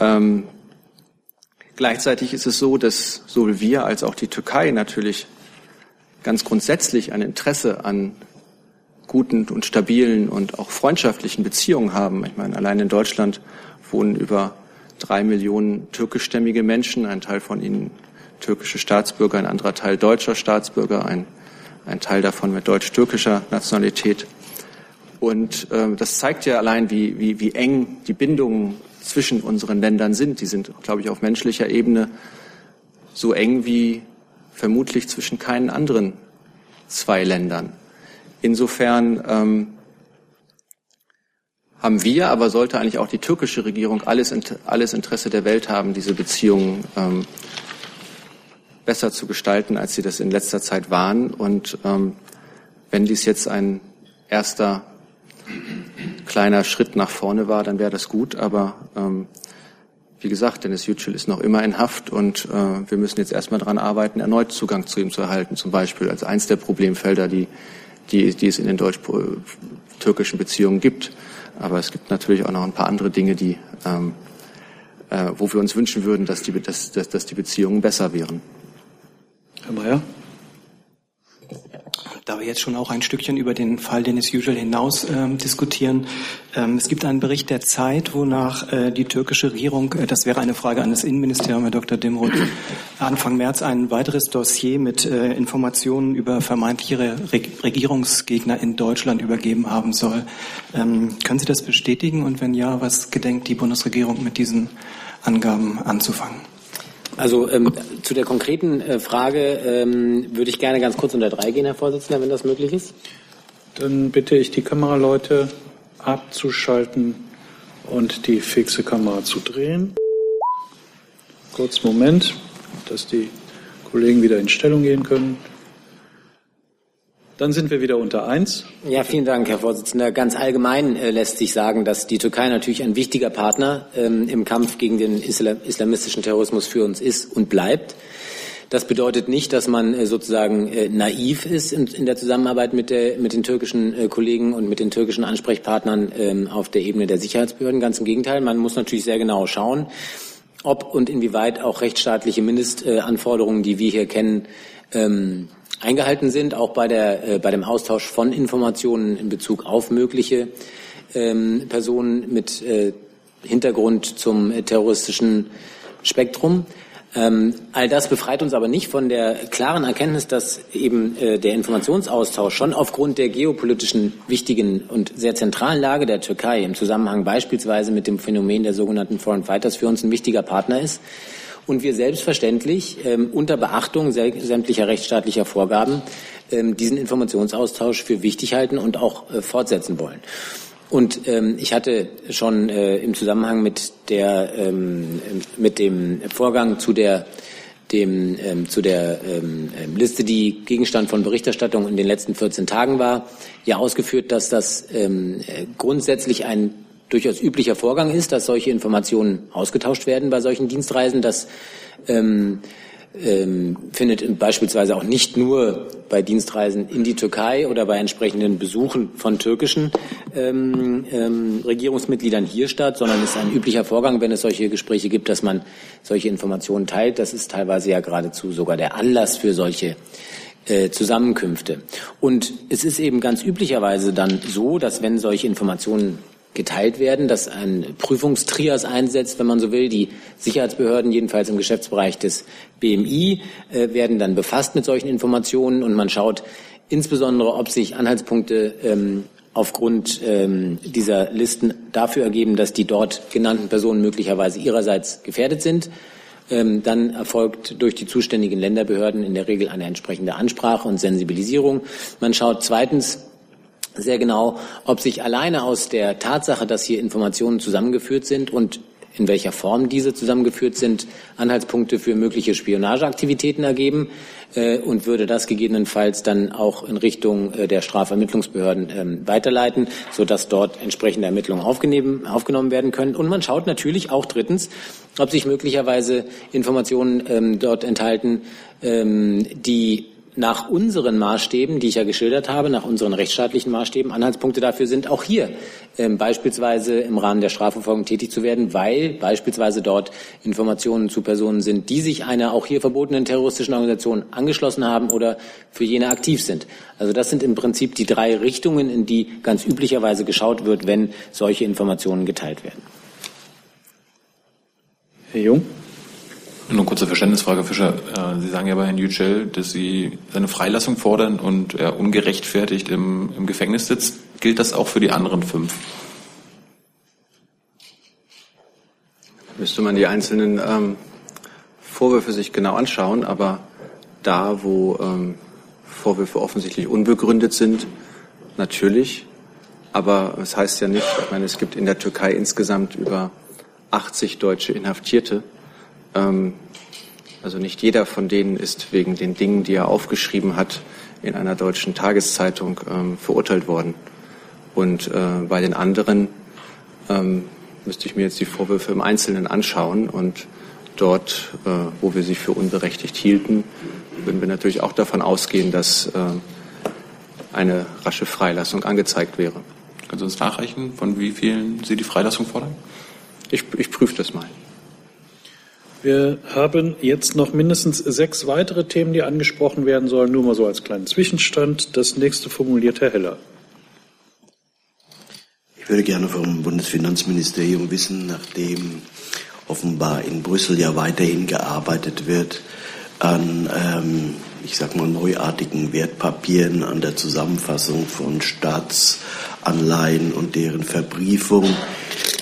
Ähm, gleichzeitig ist es so, dass sowohl wir als auch die Türkei natürlich ganz grundsätzlich ein Interesse an guten und stabilen und auch freundschaftlichen Beziehungen haben. Ich meine, allein in Deutschland wohnen über drei Millionen türkischstämmige Menschen, ein Teil von ihnen türkische Staatsbürger, ein anderer Teil deutscher Staatsbürger, ein, ein Teil davon mit deutsch-türkischer Nationalität. Und äh, das zeigt ja allein, wie, wie, wie eng die Bindungen zwischen unseren Ländern sind. Die sind, glaube ich, auf menschlicher Ebene so eng wie vermutlich zwischen keinen anderen zwei Ländern. Insofern ähm, haben wir, aber sollte eigentlich auch die türkische Regierung alles, alles Interesse der Welt haben, diese Beziehungen ähm, besser zu gestalten, als sie das in letzter Zeit waren. Und ähm, wenn dies jetzt ein erster kleiner Schritt nach vorne war, dann wäre das gut. Aber ähm, wie gesagt, Dennis Yücel ist noch immer in Haft und äh, wir müssen jetzt erstmal daran arbeiten, erneut Zugang zu ihm zu erhalten, zum Beispiel als eins der Problemfelder, die, die, die es in den deutsch-türkischen Beziehungen gibt. Aber es gibt natürlich auch noch ein paar andere Dinge, die, ähm, äh, wo wir uns wünschen würden, dass die, dass, dass, dass die Beziehungen besser wären. Herr Mayer. Da wir jetzt schon auch ein Stückchen über den Fall Dennis Yücel hinaus äh, diskutieren, ähm, es gibt einen Bericht der Zeit, wonach äh, die türkische Regierung, äh, das wäre eine Frage an das Innenministerium, Herr Dr. Dimroth, Anfang März ein weiteres Dossier mit äh, Informationen über vermeintliche Re Regierungsgegner in Deutschland übergeben haben soll. Ähm, können Sie das bestätigen und wenn ja, was gedenkt die Bundesregierung mit diesen Angaben anzufangen? Also ähm, zu der konkreten äh, Frage ähm, würde ich gerne ganz kurz unter drei gehen, Herr Vorsitzender, wenn das möglich ist. Dann bitte ich die Kameraleute abzuschalten und die fixe Kamera zu drehen. Kurz Moment, dass die Kollegen wieder in Stellung gehen können. Dann sind wir wieder unter eins. Ja, vielen Dank, Herr Vorsitzender. Ganz allgemein äh, lässt sich sagen, dass die Türkei natürlich ein wichtiger Partner ähm, im Kampf gegen den Islam islamistischen Terrorismus für uns ist und bleibt. Das bedeutet nicht, dass man äh, sozusagen äh, naiv ist in, in, der Zusammenarbeit mit, der, mit den türkischen äh, Kollegen und mit den türkischen Ansprechpartnern ähm, auf der Ebene der Sicherheitsbehörden. Ganz im Gegenteil, man muss natürlich sehr genau schauen, ob und inwieweit auch rechtsstaatliche Mindestanforderungen, die wir hier kennen, ähm, eingehalten sind, auch bei, der, äh, bei dem Austausch von Informationen in Bezug auf mögliche ähm, Personen mit äh, Hintergrund zum äh, terroristischen Spektrum. Ähm, all das befreit uns aber nicht von der klaren Erkenntnis, dass eben äh, der Informationsaustausch schon aufgrund der geopolitischen wichtigen und sehr zentralen Lage der Türkei im Zusammenhang beispielsweise mit dem Phänomen der sogenannten Foreign Fighters für uns ein wichtiger Partner ist und wir selbstverständlich ähm, unter Beachtung sämtlicher rechtsstaatlicher Vorgaben ähm, diesen Informationsaustausch für wichtig halten und auch äh, fortsetzen wollen. Und ähm, ich hatte schon äh, im Zusammenhang mit der ähm, mit dem Vorgang zu der dem, ähm, zu der ähm, ähm Liste, die Gegenstand von Berichterstattung in den letzten 14 Tagen war, ja ausgeführt, dass das ähm, äh, grundsätzlich ein durchaus üblicher Vorgang ist, dass solche Informationen ausgetauscht werden bei solchen Dienstreisen. Das ähm, ähm, findet beispielsweise auch nicht nur bei Dienstreisen in die Türkei oder bei entsprechenden Besuchen von türkischen ähm, ähm, Regierungsmitgliedern hier statt, sondern ist ein üblicher Vorgang, wenn es solche Gespräche gibt, dass man solche Informationen teilt. Das ist teilweise ja geradezu sogar der Anlass für solche äh, Zusammenkünfte. Und es ist eben ganz üblicherweise dann so, dass wenn solche Informationen geteilt werden, dass ein Prüfungstrias einsetzt, wenn man so will. Die Sicherheitsbehörden, jedenfalls im Geschäftsbereich des BMI, äh, werden dann befasst mit solchen Informationen und man schaut insbesondere, ob sich Anhaltspunkte ähm, aufgrund ähm, dieser Listen dafür ergeben, dass die dort genannten Personen möglicherweise ihrerseits gefährdet sind. Ähm, dann erfolgt durch die zuständigen Länderbehörden in der Regel eine entsprechende Ansprache und Sensibilisierung. Man schaut zweitens, sehr genau, ob sich alleine aus der Tatsache, dass hier Informationen zusammengeführt sind und in welcher Form diese zusammengeführt sind, Anhaltspunkte für mögliche Spionageaktivitäten ergeben äh, und würde das gegebenenfalls dann auch in Richtung äh, der Strafermittlungsbehörden ähm, weiterleiten, sodass dort entsprechende Ermittlungen aufgenommen, aufgenommen werden können. Und man schaut natürlich auch drittens, ob sich möglicherweise Informationen ähm, dort enthalten, ähm, die nach unseren Maßstäben, die ich ja geschildert habe, nach unseren rechtsstaatlichen Maßstäben, Anhaltspunkte dafür sind, auch hier ähm, beispielsweise im Rahmen der Strafverfolgung tätig zu werden, weil beispielsweise dort Informationen zu Personen sind, die sich einer auch hier verbotenen terroristischen Organisation angeschlossen haben oder für jene aktiv sind. Also das sind im Prinzip die drei Richtungen, in die ganz üblicherweise geschaut wird, wenn solche Informationen geteilt werden. Herr Jung? Nur eine kurze Verständnisfrage, Fischer. Äh, Sie sagen ja bei Herrn Yücel, dass Sie seine Freilassung fordern und er ungerechtfertigt im, im Gefängnis sitzt. Gilt das auch für die anderen fünf? Müsste man die einzelnen ähm, Vorwürfe sich genau anschauen, aber da, wo ähm, Vorwürfe offensichtlich unbegründet sind, natürlich. Aber es das heißt ja nicht, ich meine, es gibt in der Türkei insgesamt über 80 deutsche Inhaftierte. Ähm, also nicht jeder von denen ist wegen den Dingen, die er aufgeschrieben hat, in einer deutschen Tageszeitung ähm, verurteilt worden. Und äh, bei den anderen ähm, müsste ich mir jetzt die Vorwürfe im Einzelnen anschauen. Und dort, äh, wo wir sie für unberechtigt hielten, würden wir natürlich auch davon ausgehen, dass äh, eine rasche Freilassung angezeigt wäre. Können Sie uns nachreichen, von wie vielen Sie die Freilassung fordern? Ich, ich prüfe das mal. Wir haben jetzt noch mindestens sechs weitere Themen, die angesprochen werden sollen. Nur mal so als kleinen Zwischenstand. Das nächste formuliert Herr Heller. Ich würde gerne vom Bundesfinanzministerium wissen, nachdem offenbar in Brüssel ja weiterhin gearbeitet wird an, ähm, ich sag mal, neuartigen Wertpapieren, an der Zusammenfassung von Staatsanleihen und deren Verbriefung.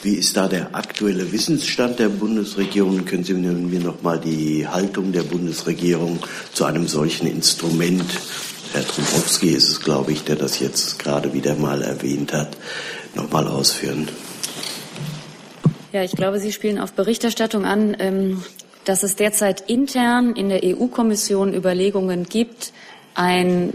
Wie ist da der aktuelle Wissensstand der Bundesregierung? Können Sie mir noch mal die Haltung der Bundesregierung zu einem solchen Instrument, Herr Trumpowski ist es, glaube ich, der das jetzt gerade wieder mal erwähnt hat, noch mal ausführen? Ja, ich glaube, Sie spielen auf Berichterstattung an, ähm, dass es derzeit intern in der EU-Kommission Überlegungen gibt, ein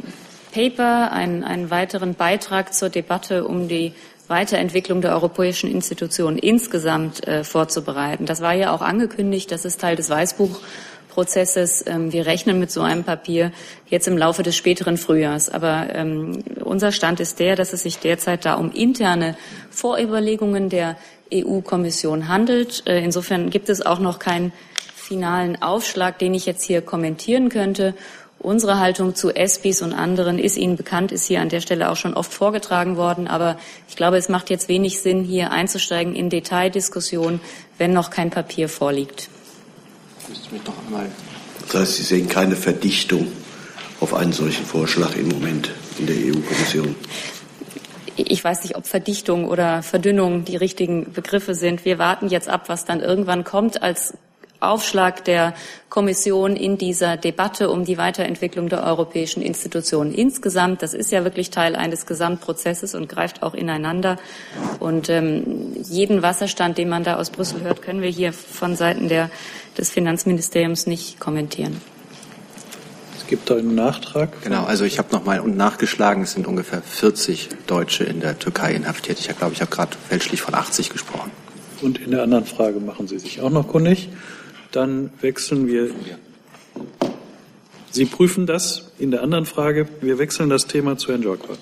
Paper, einen, einen weiteren Beitrag zur Debatte um die Weiterentwicklung der europäischen Institutionen insgesamt äh, vorzubereiten. Das war ja auch angekündigt, das ist Teil des Weißbuchprozesses. Ähm, wir rechnen mit so einem Papier jetzt im Laufe des späteren Frühjahrs. Aber ähm, unser Stand ist der, dass es sich derzeit da um interne Vorüberlegungen der EU-Kommission handelt. Äh, insofern gibt es auch noch keinen finalen Aufschlag, den ich jetzt hier kommentieren könnte. Unsere Haltung zu ESPIs und anderen ist Ihnen bekannt, ist hier an der Stelle auch schon oft vorgetragen worden. Aber ich glaube, es macht jetzt wenig Sinn, hier einzusteigen in Detaildiskussionen, wenn noch kein Papier vorliegt. Das heißt, Sie sehen keine Verdichtung auf einen solchen Vorschlag im Moment in der EU-Kommission? ich weiß nicht, ob Verdichtung oder Verdünnung die richtigen Begriffe sind. Wir warten jetzt ab, was dann irgendwann kommt als Aufschlag der Kommission in dieser Debatte um die Weiterentwicklung der europäischen Institutionen insgesamt. Das ist ja wirklich Teil eines Gesamtprozesses und greift auch ineinander. Und ähm, jeden Wasserstand, den man da aus Brüssel hört, können wir hier von Seiten der, des Finanzministeriums nicht kommentieren. Es gibt da einen Nachtrag. Genau, also ich habe nochmal nachgeschlagen, es sind ungefähr 40 Deutsche in der Türkei inhaftiert. Ich glaube, ich habe gerade fälschlich von 80 gesprochen. Und in der anderen Frage machen Sie sich auch noch kundig. Dann wechseln wir. Sie prüfen das in der anderen Frage. Wir wechseln das Thema zu Herrn Jokwa.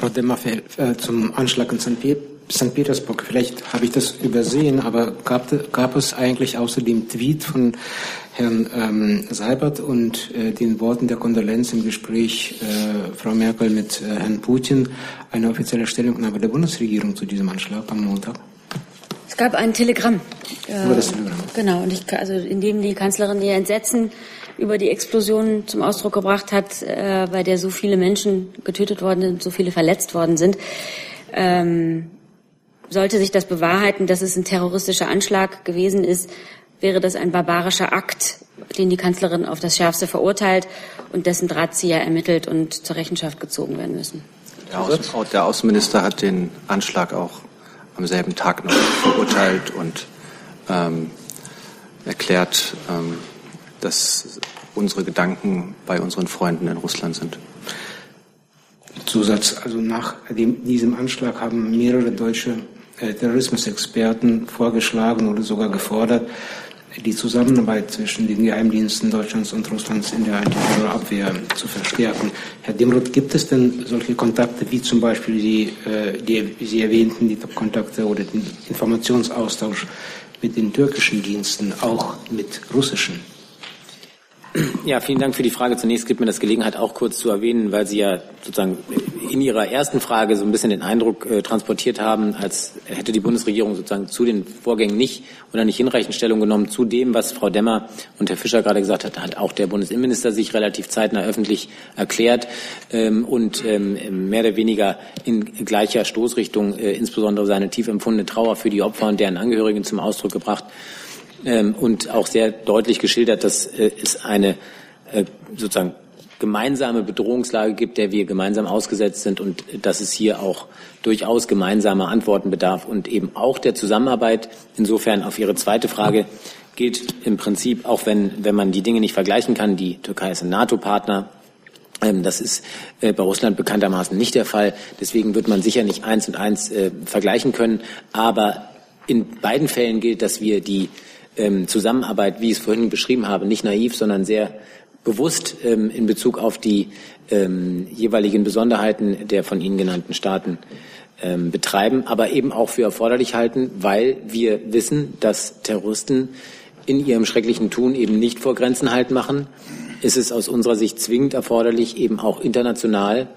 Frau Demmerfeld, äh, zum Anschlag in St. Petersburg. Vielleicht habe ich das übersehen, aber gab, gab es eigentlich außer dem Tweet von Herrn ähm, Seibert und äh, den Worten der Kondolenz im Gespräch äh, Frau Merkel mit äh, Herrn Putin eine offizielle Stellungnahme der Bundesregierung zu diesem Anschlag am Montag? Es gab ein Telegramm. Nur das Telegramm. Genau, und ich, also in dem die Kanzlerin ihr Entsetzen über die Explosion zum Ausdruck gebracht hat, äh, bei der so viele Menschen getötet worden sind, so viele verletzt worden sind. Ähm, sollte sich das bewahrheiten, dass es ein terroristischer Anschlag gewesen ist, wäre das ein barbarischer Akt, den die Kanzlerin auf das Schärfste verurteilt und dessen Drahtzieher ermittelt und zur Rechenschaft gezogen werden müssen. Der, Außen, der Außenminister hat den Anschlag auch am selben Tag noch verurteilt und ähm, erklärt, ähm, dass unsere Gedanken bei unseren Freunden in Russland sind. Zusatz, also nach dem, diesem Anschlag haben mehrere deutsche äh, Terrorismusexperten vorgeschlagen oder sogar gefordert, die Zusammenarbeit zwischen den Geheimdiensten Deutschlands und Russlands in der Antiterrorabwehr zu verstärken. Herr Dimroth, gibt es denn solche Kontakte wie zum Beispiel die, äh, die Sie erwähnten, die Kontakte oder den Informationsaustausch mit den türkischen Diensten, auch mit russischen? Ja, vielen Dank für die Frage. Zunächst gibt mir das Gelegenheit, auch kurz zu erwähnen, weil Sie ja sozusagen in Ihrer ersten Frage so ein bisschen den Eindruck äh, transportiert haben, als hätte die Bundesregierung sozusagen zu den Vorgängen nicht oder nicht hinreichend Stellung genommen. Zu dem, was Frau Demmer und Herr Fischer gerade gesagt hat, hat auch der Bundesinnenminister sich relativ zeitnah öffentlich erklärt ähm, und ähm, mehr oder weniger in gleicher Stoßrichtung äh, insbesondere seine tief empfundene Trauer für die Opfer und deren Angehörigen zum Ausdruck gebracht ähm, und auch sehr deutlich geschildert, dass äh, es eine äh, sozusagen gemeinsame Bedrohungslage gibt, der wir gemeinsam ausgesetzt sind und dass es hier auch durchaus gemeinsame Antworten bedarf und eben auch der Zusammenarbeit. Insofern auf Ihre zweite Frage gilt im Prinzip, auch wenn, wenn man die Dinge nicht vergleichen kann, die Türkei ist ein NATO-Partner, ähm, das ist äh, bei Russland bekanntermaßen nicht der Fall. Deswegen wird man sicher nicht eins und eins äh, vergleichen können. Aber in beiden Fällen gilt, dass wir die ähm, Zusammenarbeit, wie ich es vorhin beschrieben habe, nicht naiv, sondern sehr bewusst ähm, in Bezug auf die ähm, jeweiligen Besonderheiten der von Ihnen genannten Staaten ähm, betreiben, aber eben auch für erforderlich halten, weil wir wissen, dass Terroristen in ihrem schrecklichen Tun eben nicht vor Grenzen halt machen, ist es aus unserer Sicht zwingend erforderlich, eben auch international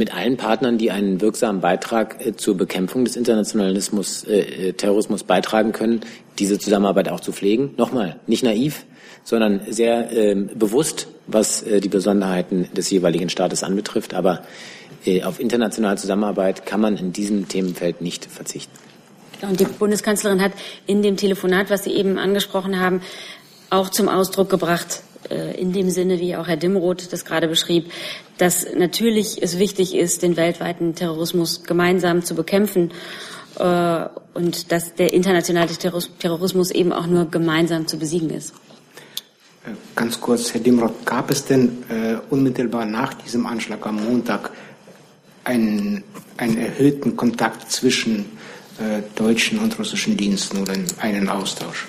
mit allen Partnern, die einen wirksamen Beitrag äh, zur Bekämpfung des Internationalismus, äh, äh, Terrorismus beitragen können, diese Zusammenarbeit auch zu pflegen. Nochmal, nicht naiv, sondern sehr äh, bewusst, was äh, die Besonderheiten des jeweiligen Staates anbetrifft. Aber äh, auf internationale Zusammenarbeit kann man in diesem Themenfeld nicht verzichten. Und die Bundeskanzlerin hat in dem Telefonat, was Sie eben angesprochen haben, auch zum Ausdruck gebracht, in dem Sinne, wie auch Herr Dimroth das gerade beschrieb, dass natürlich es wichtig ist, den weltweiten Terrorismus gemeinsam zu bekämpfen äh, und dass der internationale Terrorismus eben auch nur gemeinsam zu besiegen ist. Äh, ganz kurz, Herr Dimroth, gab es denn äh, unmittelbar nach diesem Anschlag am Montag einen, einen erhöhten Kontakt zwischen äh, deutschen und russischen Diensten oder einen Austausch?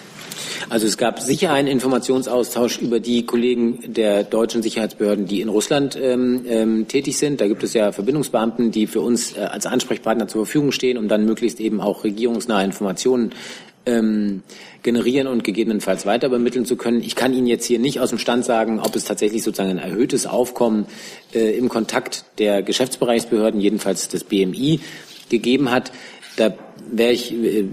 Also es gab sicher einen Informationsaustausch über die Kollegen der deutschen Sicherheitsbehörden, die in Russland ähm, ähm, tätig sind. Da gibt es ja Verbindungsbeamten, die für uns äh, als Ansprechpartner zur Verfügung stehen, um dann möglichst eben auch regierungsnahe Informationen ähm, generieren und gegebenenfalls weiter übermitteln zu können. Ich kann Ihnen jetzt hier nicht aus dem Stand sagen, ob es tatsächlich sozusagen ein erhöhtes Aufkommen äh, im Kontakt der Geschäftsbereichsbehörden, jedenfalls des BMI, gegeben hat. Da wäre ich äh,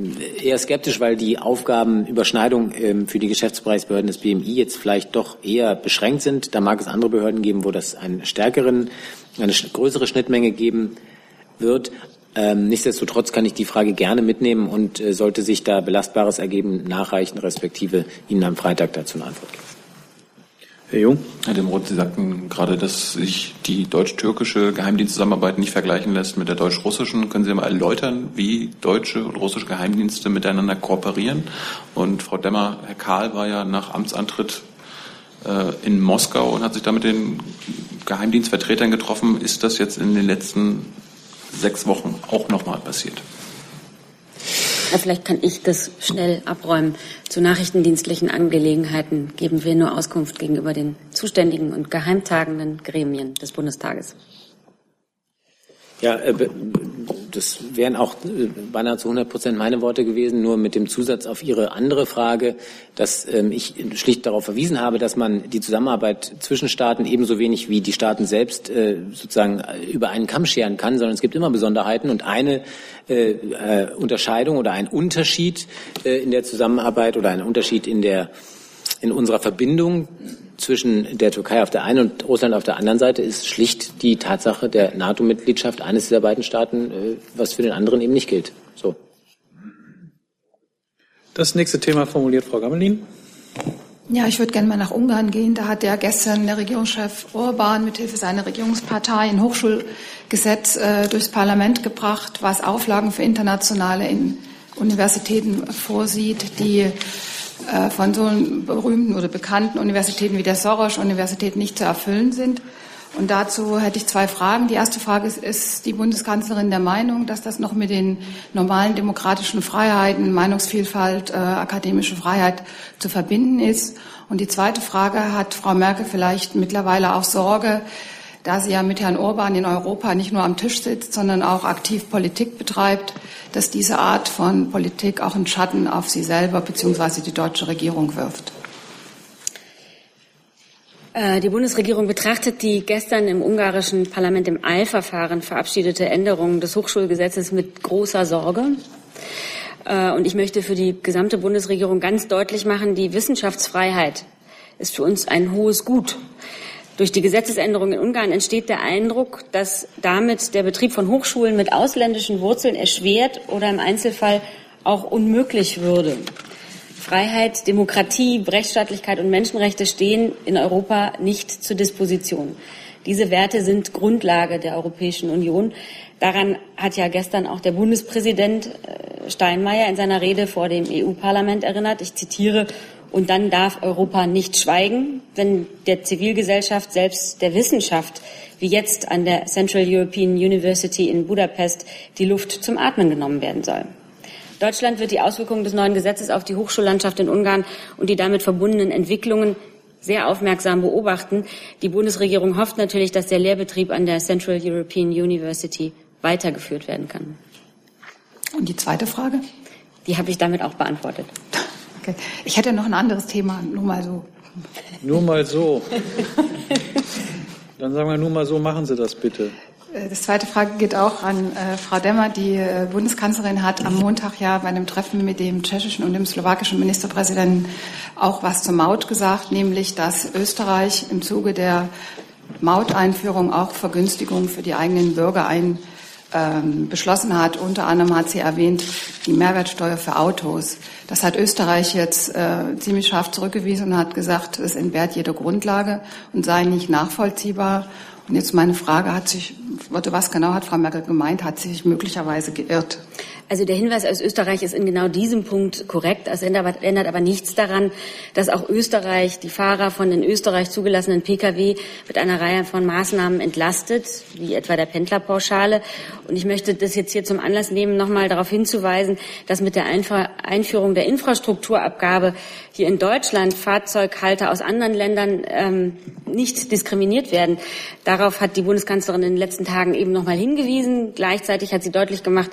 eher skeptisch, weil die Aufgabenüberschneidung ähm, für die Geschäftsbereichsbehörden des BMI jetzt vielleicht doch eher beschränkt sind. Da mag es andere Behörden geben, wo das einen stärkeren, eine größere Schnittmenge geben wird. Ähm, nichtsdestotrotz kann ich die Frage gerne mitnehmen und äh, sollte sich da Belastbares ergeben, nachreichen, respektive Ihnen am Freitag dazu eine Antwort geben. Herr Jung. Herr Demroth, Sie sagten gerade, dass sich die deutsch-türkische Geheimdienstzusammenarbeit nicht vergleichen lässt mit der deutsch-russischen. Können Sie mal erläutern, wie deutsche und russische Geheimdienste miteinander kooperieren? Und Frau Demmer, Herr Kahl war ja nach Amtsantritt äh, in Moskau und hat sich da mit den Geheimdienstvertretern getroffen. Ist das jetzt in den letzten sechs Wochen auch nochmal passiert? Ja, vielleicht kann ich das schnell abräumen. Zu nachrichtendienstlichen Angelegenheiten geben wir nur Auskunft gegenüber den zuständigen und geheimtagenden Gremien des Bundestages. Ja, äh, das wären auch äh, beinahe zu 100 Prozent meine Worte gewesen, nur mit dem Zusatz auf Ihre andere Frage, dass ähm, ich schlicht darauf verwiesen habe, dass man die Zusammenarbeit zwischen Staaten ebenso wenig wie die Staaten selbst äh, sozusagen über einen Kamm scheren kann, sondern es gibt immer Besonderheiten und eine Unterscheidung oder ein Unterschied in der Zusammenarbeit oder ein Unterschied in der in unserer Verbindung zwischen der Türkei auf der einen und Russland auf der anderen Seite ist schlicht die Tatsache der NATO-Mitgliedschaft eines dieser beiden Staaten, äh, was für den anderen eben nicht gilt. So. Das nächste Thema formuliert Frau Gammelin. Ja, ich würde gerne mal nach Ungarn gehen. Da hat ja gestern der Regierungschef Orban mithilfe seiner Regierungspartei ein Hochschulgesetz äh, durchs Parlament gebracht, was Auflagen für internationale Universitäten vorsieht, die äh, von so berühmten oder bekannten Universitäten wie der Soros-Universität nicht zu erfüllen sind. Und dazu hätte ich zwei Fragen. Die erste Frage ist, ist die Bundeskanzlerin der Meinung, dass das noch mit den normalen demokratischen Freiheiten, Meinungsvielfalt, äh, akademische Freiheit zu verbinden ist? Und die zweite Frage, hat Frau Merkel vielleicht mittlerweile auch Sorge, da sie ja mit Herrn Orban in Europa nicht nur am Tisch sitzt, sondern auch aktiv Politik betreibt, dass diese Art von Politik auch einen Schatten auf sie selber bzw. die deutsche Regierung wirft? Äh, die Bundesregierung betrachtet die gestern im ungarischen Parlament im Eilverfahren verabschiedete Änderung des Hochschulgesetzes mit großer Sorge. Äh, und ich möchte für die gesamte Bundesregierung ganz deutlich machen, die Wissenschaftsfreiheit ist für uns ein hohes Gut. Durch die Gesetzesänderung in Ungarn entsteht der Eindruck, dass damit der Betrieb von Hochschulen mit ausländischen Wurzeln erschwert oder im Einzelfall auch unmöglich würde. Freiheit, Demokratie, Rechtsstaatlichkeit und Menschenrechte stehen in Europa nicht zur Disposition. Diese Werte sind Grundlage der Europäischen Union. Daran hat ja gestern auch der Bundespräsident äh, Steinmeier in seiner Rede vor dem EU-Parlament erinnert. Ich zitiere, und dann darf Europa nicht schweigen, wenn der Zivilgesellschaft, selbst der Wissenschaft, wie jetzt an der Central European University in Budapest, die Luft zum Atmen genommen werden soll. Deutschland wird die Auswirkungen des neuen Gesetzes auf die Hochschullandschaft in Ungarn und die damit verbundenen Entwicklungen sehr aufmerksam beobachten. Die Bundesregierung hofft natürlich, dass der Lehrbetrieb an der Central European University weitergeführt werden kann. Und die zweite Frage? Die habe ich damit auch beantwortet. Okay. Ich hätte noch ein anderes Thema, nur mal so. Nur mal so. Dann sagen wir nur mal so, machen Sie das bitte. Äh, das zweite Frage geht auch an äh, Frau Demmer. Die äh, Bundeskanzlerin hat am Montag ja bei einem Treffen mit dem tschechischen und dem slowakischen Ministerpräsidenten auch was zur Maut gesagt, nämlich dass Österreich im Zuge der Mauteinführung auch Vergünstigungen für die eigenen Bürger ein, ähm, beschlossen hat. Unter anderem hat sie erwähnt die Mehrwertsteuer für Autos. Das hat Österreich jetzt äh, ziemlich scharf zurückgewiesen und hat gesagt, es entbehrt jeder Grundlage und sei nicht nachvollziehbar. Und jetzt meine Frage, hat sich, was genau hat Frau Merkel gemeint, hat sie sich möglicherweise geirrt? Also der Hinweis aus Österreich ist in genau diesem Punkt korrekt. Es ändert aber nichts daran, dass auch Österreich die Fahrer von in Österreich zugelassenen Pkw mit einer Reihe von Maßnahmen entlastet, wie etwa der Pendlerpauschale. Und ich möchte das jetzt hier zum Anlass nehmen, nochmal darauf hinzuweisen, dass mit der Einführung der Infrastrukturabgabe hier in Deutschland Fahrzeughalter aus anderen Ländern ähm, nicht diskriminiert werden. Darauf hat die Bundeskanzlerin in den letzten Tagen eben nochmal hingewiesen. Gleichzeitig hat sie deutlich gemacht,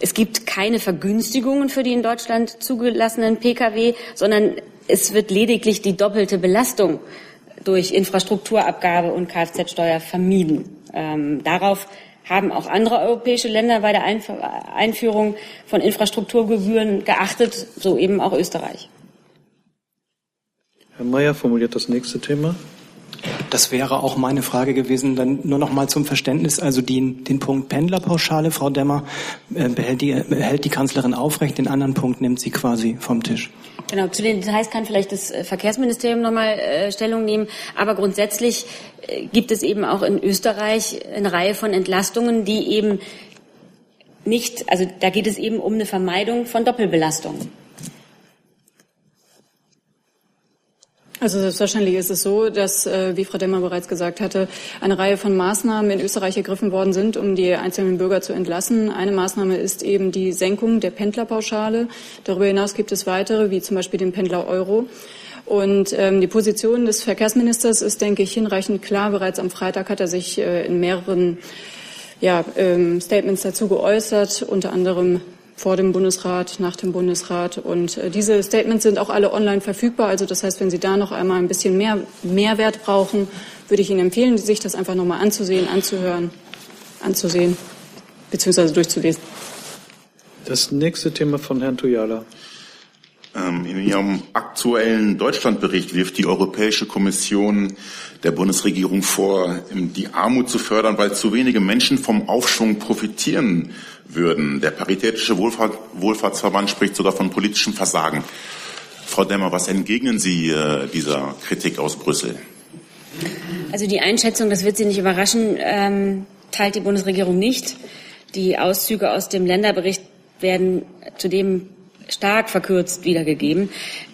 es gibt keine Vergünstigungen für die in Deutschland zugelassenen Pkw, sondern es wird lediglich die doppelte Belastung durch Infrastrukturabgabe und Kfz-Steuer vermieden. Ähm, darauf haben auch andere europäische Länder bei der Einführung von Infrastrukturgebühren geachtet, so eben auch Österreich. Herr Mayer formuliert das nächste Thema. Das wäre auch meine Frage gewesen. Dann nur noch mal zum Verständnis. Also die, den Punkt Pendlerpauschale, Frau Demmer, äh, behält, die, behält die Kanzlerin aufrecht. Den anderen Punkt nimmt sie quasi vom Tisch. Genau, zu den Details kann vielleicht das äh, Verkehrsministerium nochmal äh, Stellung nehmen. Aber grundsätzlich äh, gibt es eben auch in Österreich eine Reihe von Entlastungen, die eben nicht, also da geht es eben um eine Vermeidung von Doppelbelastung. Also selbstverständlich ist es so, dass, äh, wie Frau Demmer bereits gesagt hatte, eine Reihe von Maßnahmen in Österreich ergriffen worden sind, um die einzelnen Bürger zu entlassen. Eine Maßnahme ist eben die Senkung der Pendlerpauschale. Darüber hinaus gibt es weitere, wie zum Beispiel den Pendler Euro. Und ähm, die Position des Verkehrsministers ist, denke ich, hinreichend klar. Bereits am Freitag hat er sich äh, in mehreren ja, ähm, Statements dazu geäußert, unter anderem vor dem Bundesrat, nach dem Bundesrat. Und äh, diese Statements sind auch alle online verfügbar. Also das heißt, wenn Sie da noch einmal ein bisschen mehr Mehrwert brauchen, würde ich Ihnen empfehlen, sich das einfach nochmal anzusehen, anzuhören, anzusehen, beziehungsweise durchzulesen. Das nächste Thema von Herrn Tuyala. Ähm, in Ihrem aktuellen Deutschlandbericht wirft die Europäische Kommission der Bundesregierung vor, die Armut zu fördern, weil zu wenige Menschen vom Aufschwung profitieren würden. Der Paritätische Wohlfahrt, Wohlfahrtsverband spricht sogar von politischem Versagen. Frau Demmer, was entgegnen Sie äh, dieser Kritik aus Brüssel? Also die Einschätzung, das wird Sie nicht überraschen, ähm, teilt die Bundesregierung nicht. Die Auszüge aus dem Länderbericht werden zudem stark verkürzt wiedergegeben.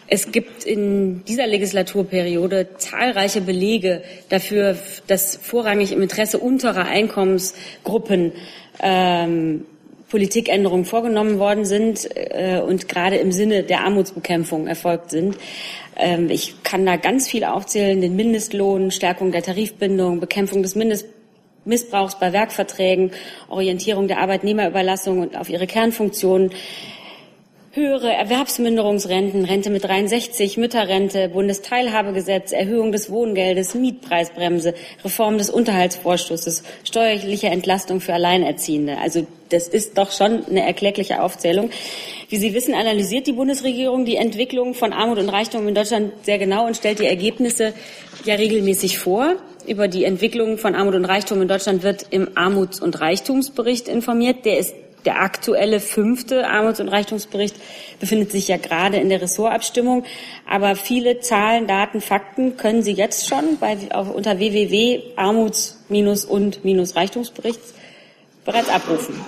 Es gibt in dieser Legislaturperiode zahlreiche Belege dafür, dass vorrangig im Interesse unterer Einkommensgruppen ähm, Politikänderungen vorgenommen worden sind äh, und gerade im Sinne der Armutsbekämpfung erfolgt sind. Ähm, ich kann da ganz viel aufzählen, den Mindestlohn, Stärkung der Tarifbindung, Bekämpfung des Mindestmissbrauchs bei Werkverträgen, Orientierung der Arbeitnehmerüberlassung und auf ihre Kernfunktionen, höhere Erwerbsminderungsrenten, Rente mit 63, Mütterrente, Bundesteilhabegesetz, Erhöhung des Wohngeldes, Mietpreisbremse, Reform des Unterhaltsvorschusses, steuerliche Entlastung für Alleinerziehende. Also das ist doch schon eine erkleckliche Aufzählung. Wie Sie wissen, analysiert die Bundesregierung die Entwicklung von Armut und Reichtum in Deutschland sehr genau und stellt die Ergebnisse ja regelmäßig vor. Über die Entwicklung von Armut und Reichtum in Deutschland wird im Armuts- und Reichtumsbericht informiert. Der ist der aktuelle fünfte Armuts- und Reichtumsbericht befindet sich ja gerade in der Ressortabstimmung. Aber viele Zahlen, Daten, Fakten können Sie jetzt schon bei, auf, unter www.armuts-und-reichtumsberichts bereits abrufen.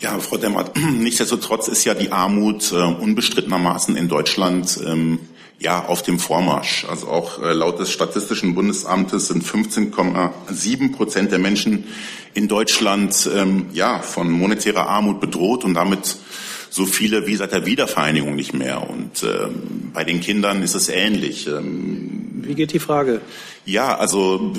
Ja, Frau Demmert, nichtsdestotrotz ist ja die Armut äh, unbestrittenermaßen in Deutschland ähm, ja auf dem Vormarsch. Also auch äh, laut des Statistischen Bundesamtes sind 15,7 Prozent der Menschen in Deutschland ähm, ja von monetärer Armut bedroht und damit so viele wie seit der Wiedervereinigung nicht mehr. Und ähm, bei den Kindern ist es ähnlich. Ähm, wie geht die Frage? Ja, also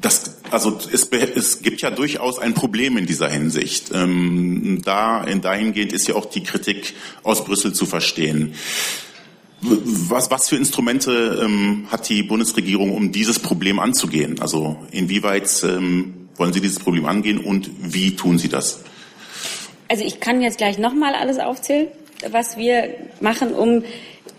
das, also es, es gibt ja durchaus ein Problem in dieser Hinsicht. Ähm, da, in dahingehend ist ja auch die Kritik aus Brüssel zu verstehen. Was, was für Instrumente ähm, hat die Bundesregierung, um dieses Problem anzugehen? Also inwieweit ähm, wollen Sie dieses Problem angehen und wie tun Sie das? Also ich kann jetzt gleich nochmal alles aufzählen, was wir machen, um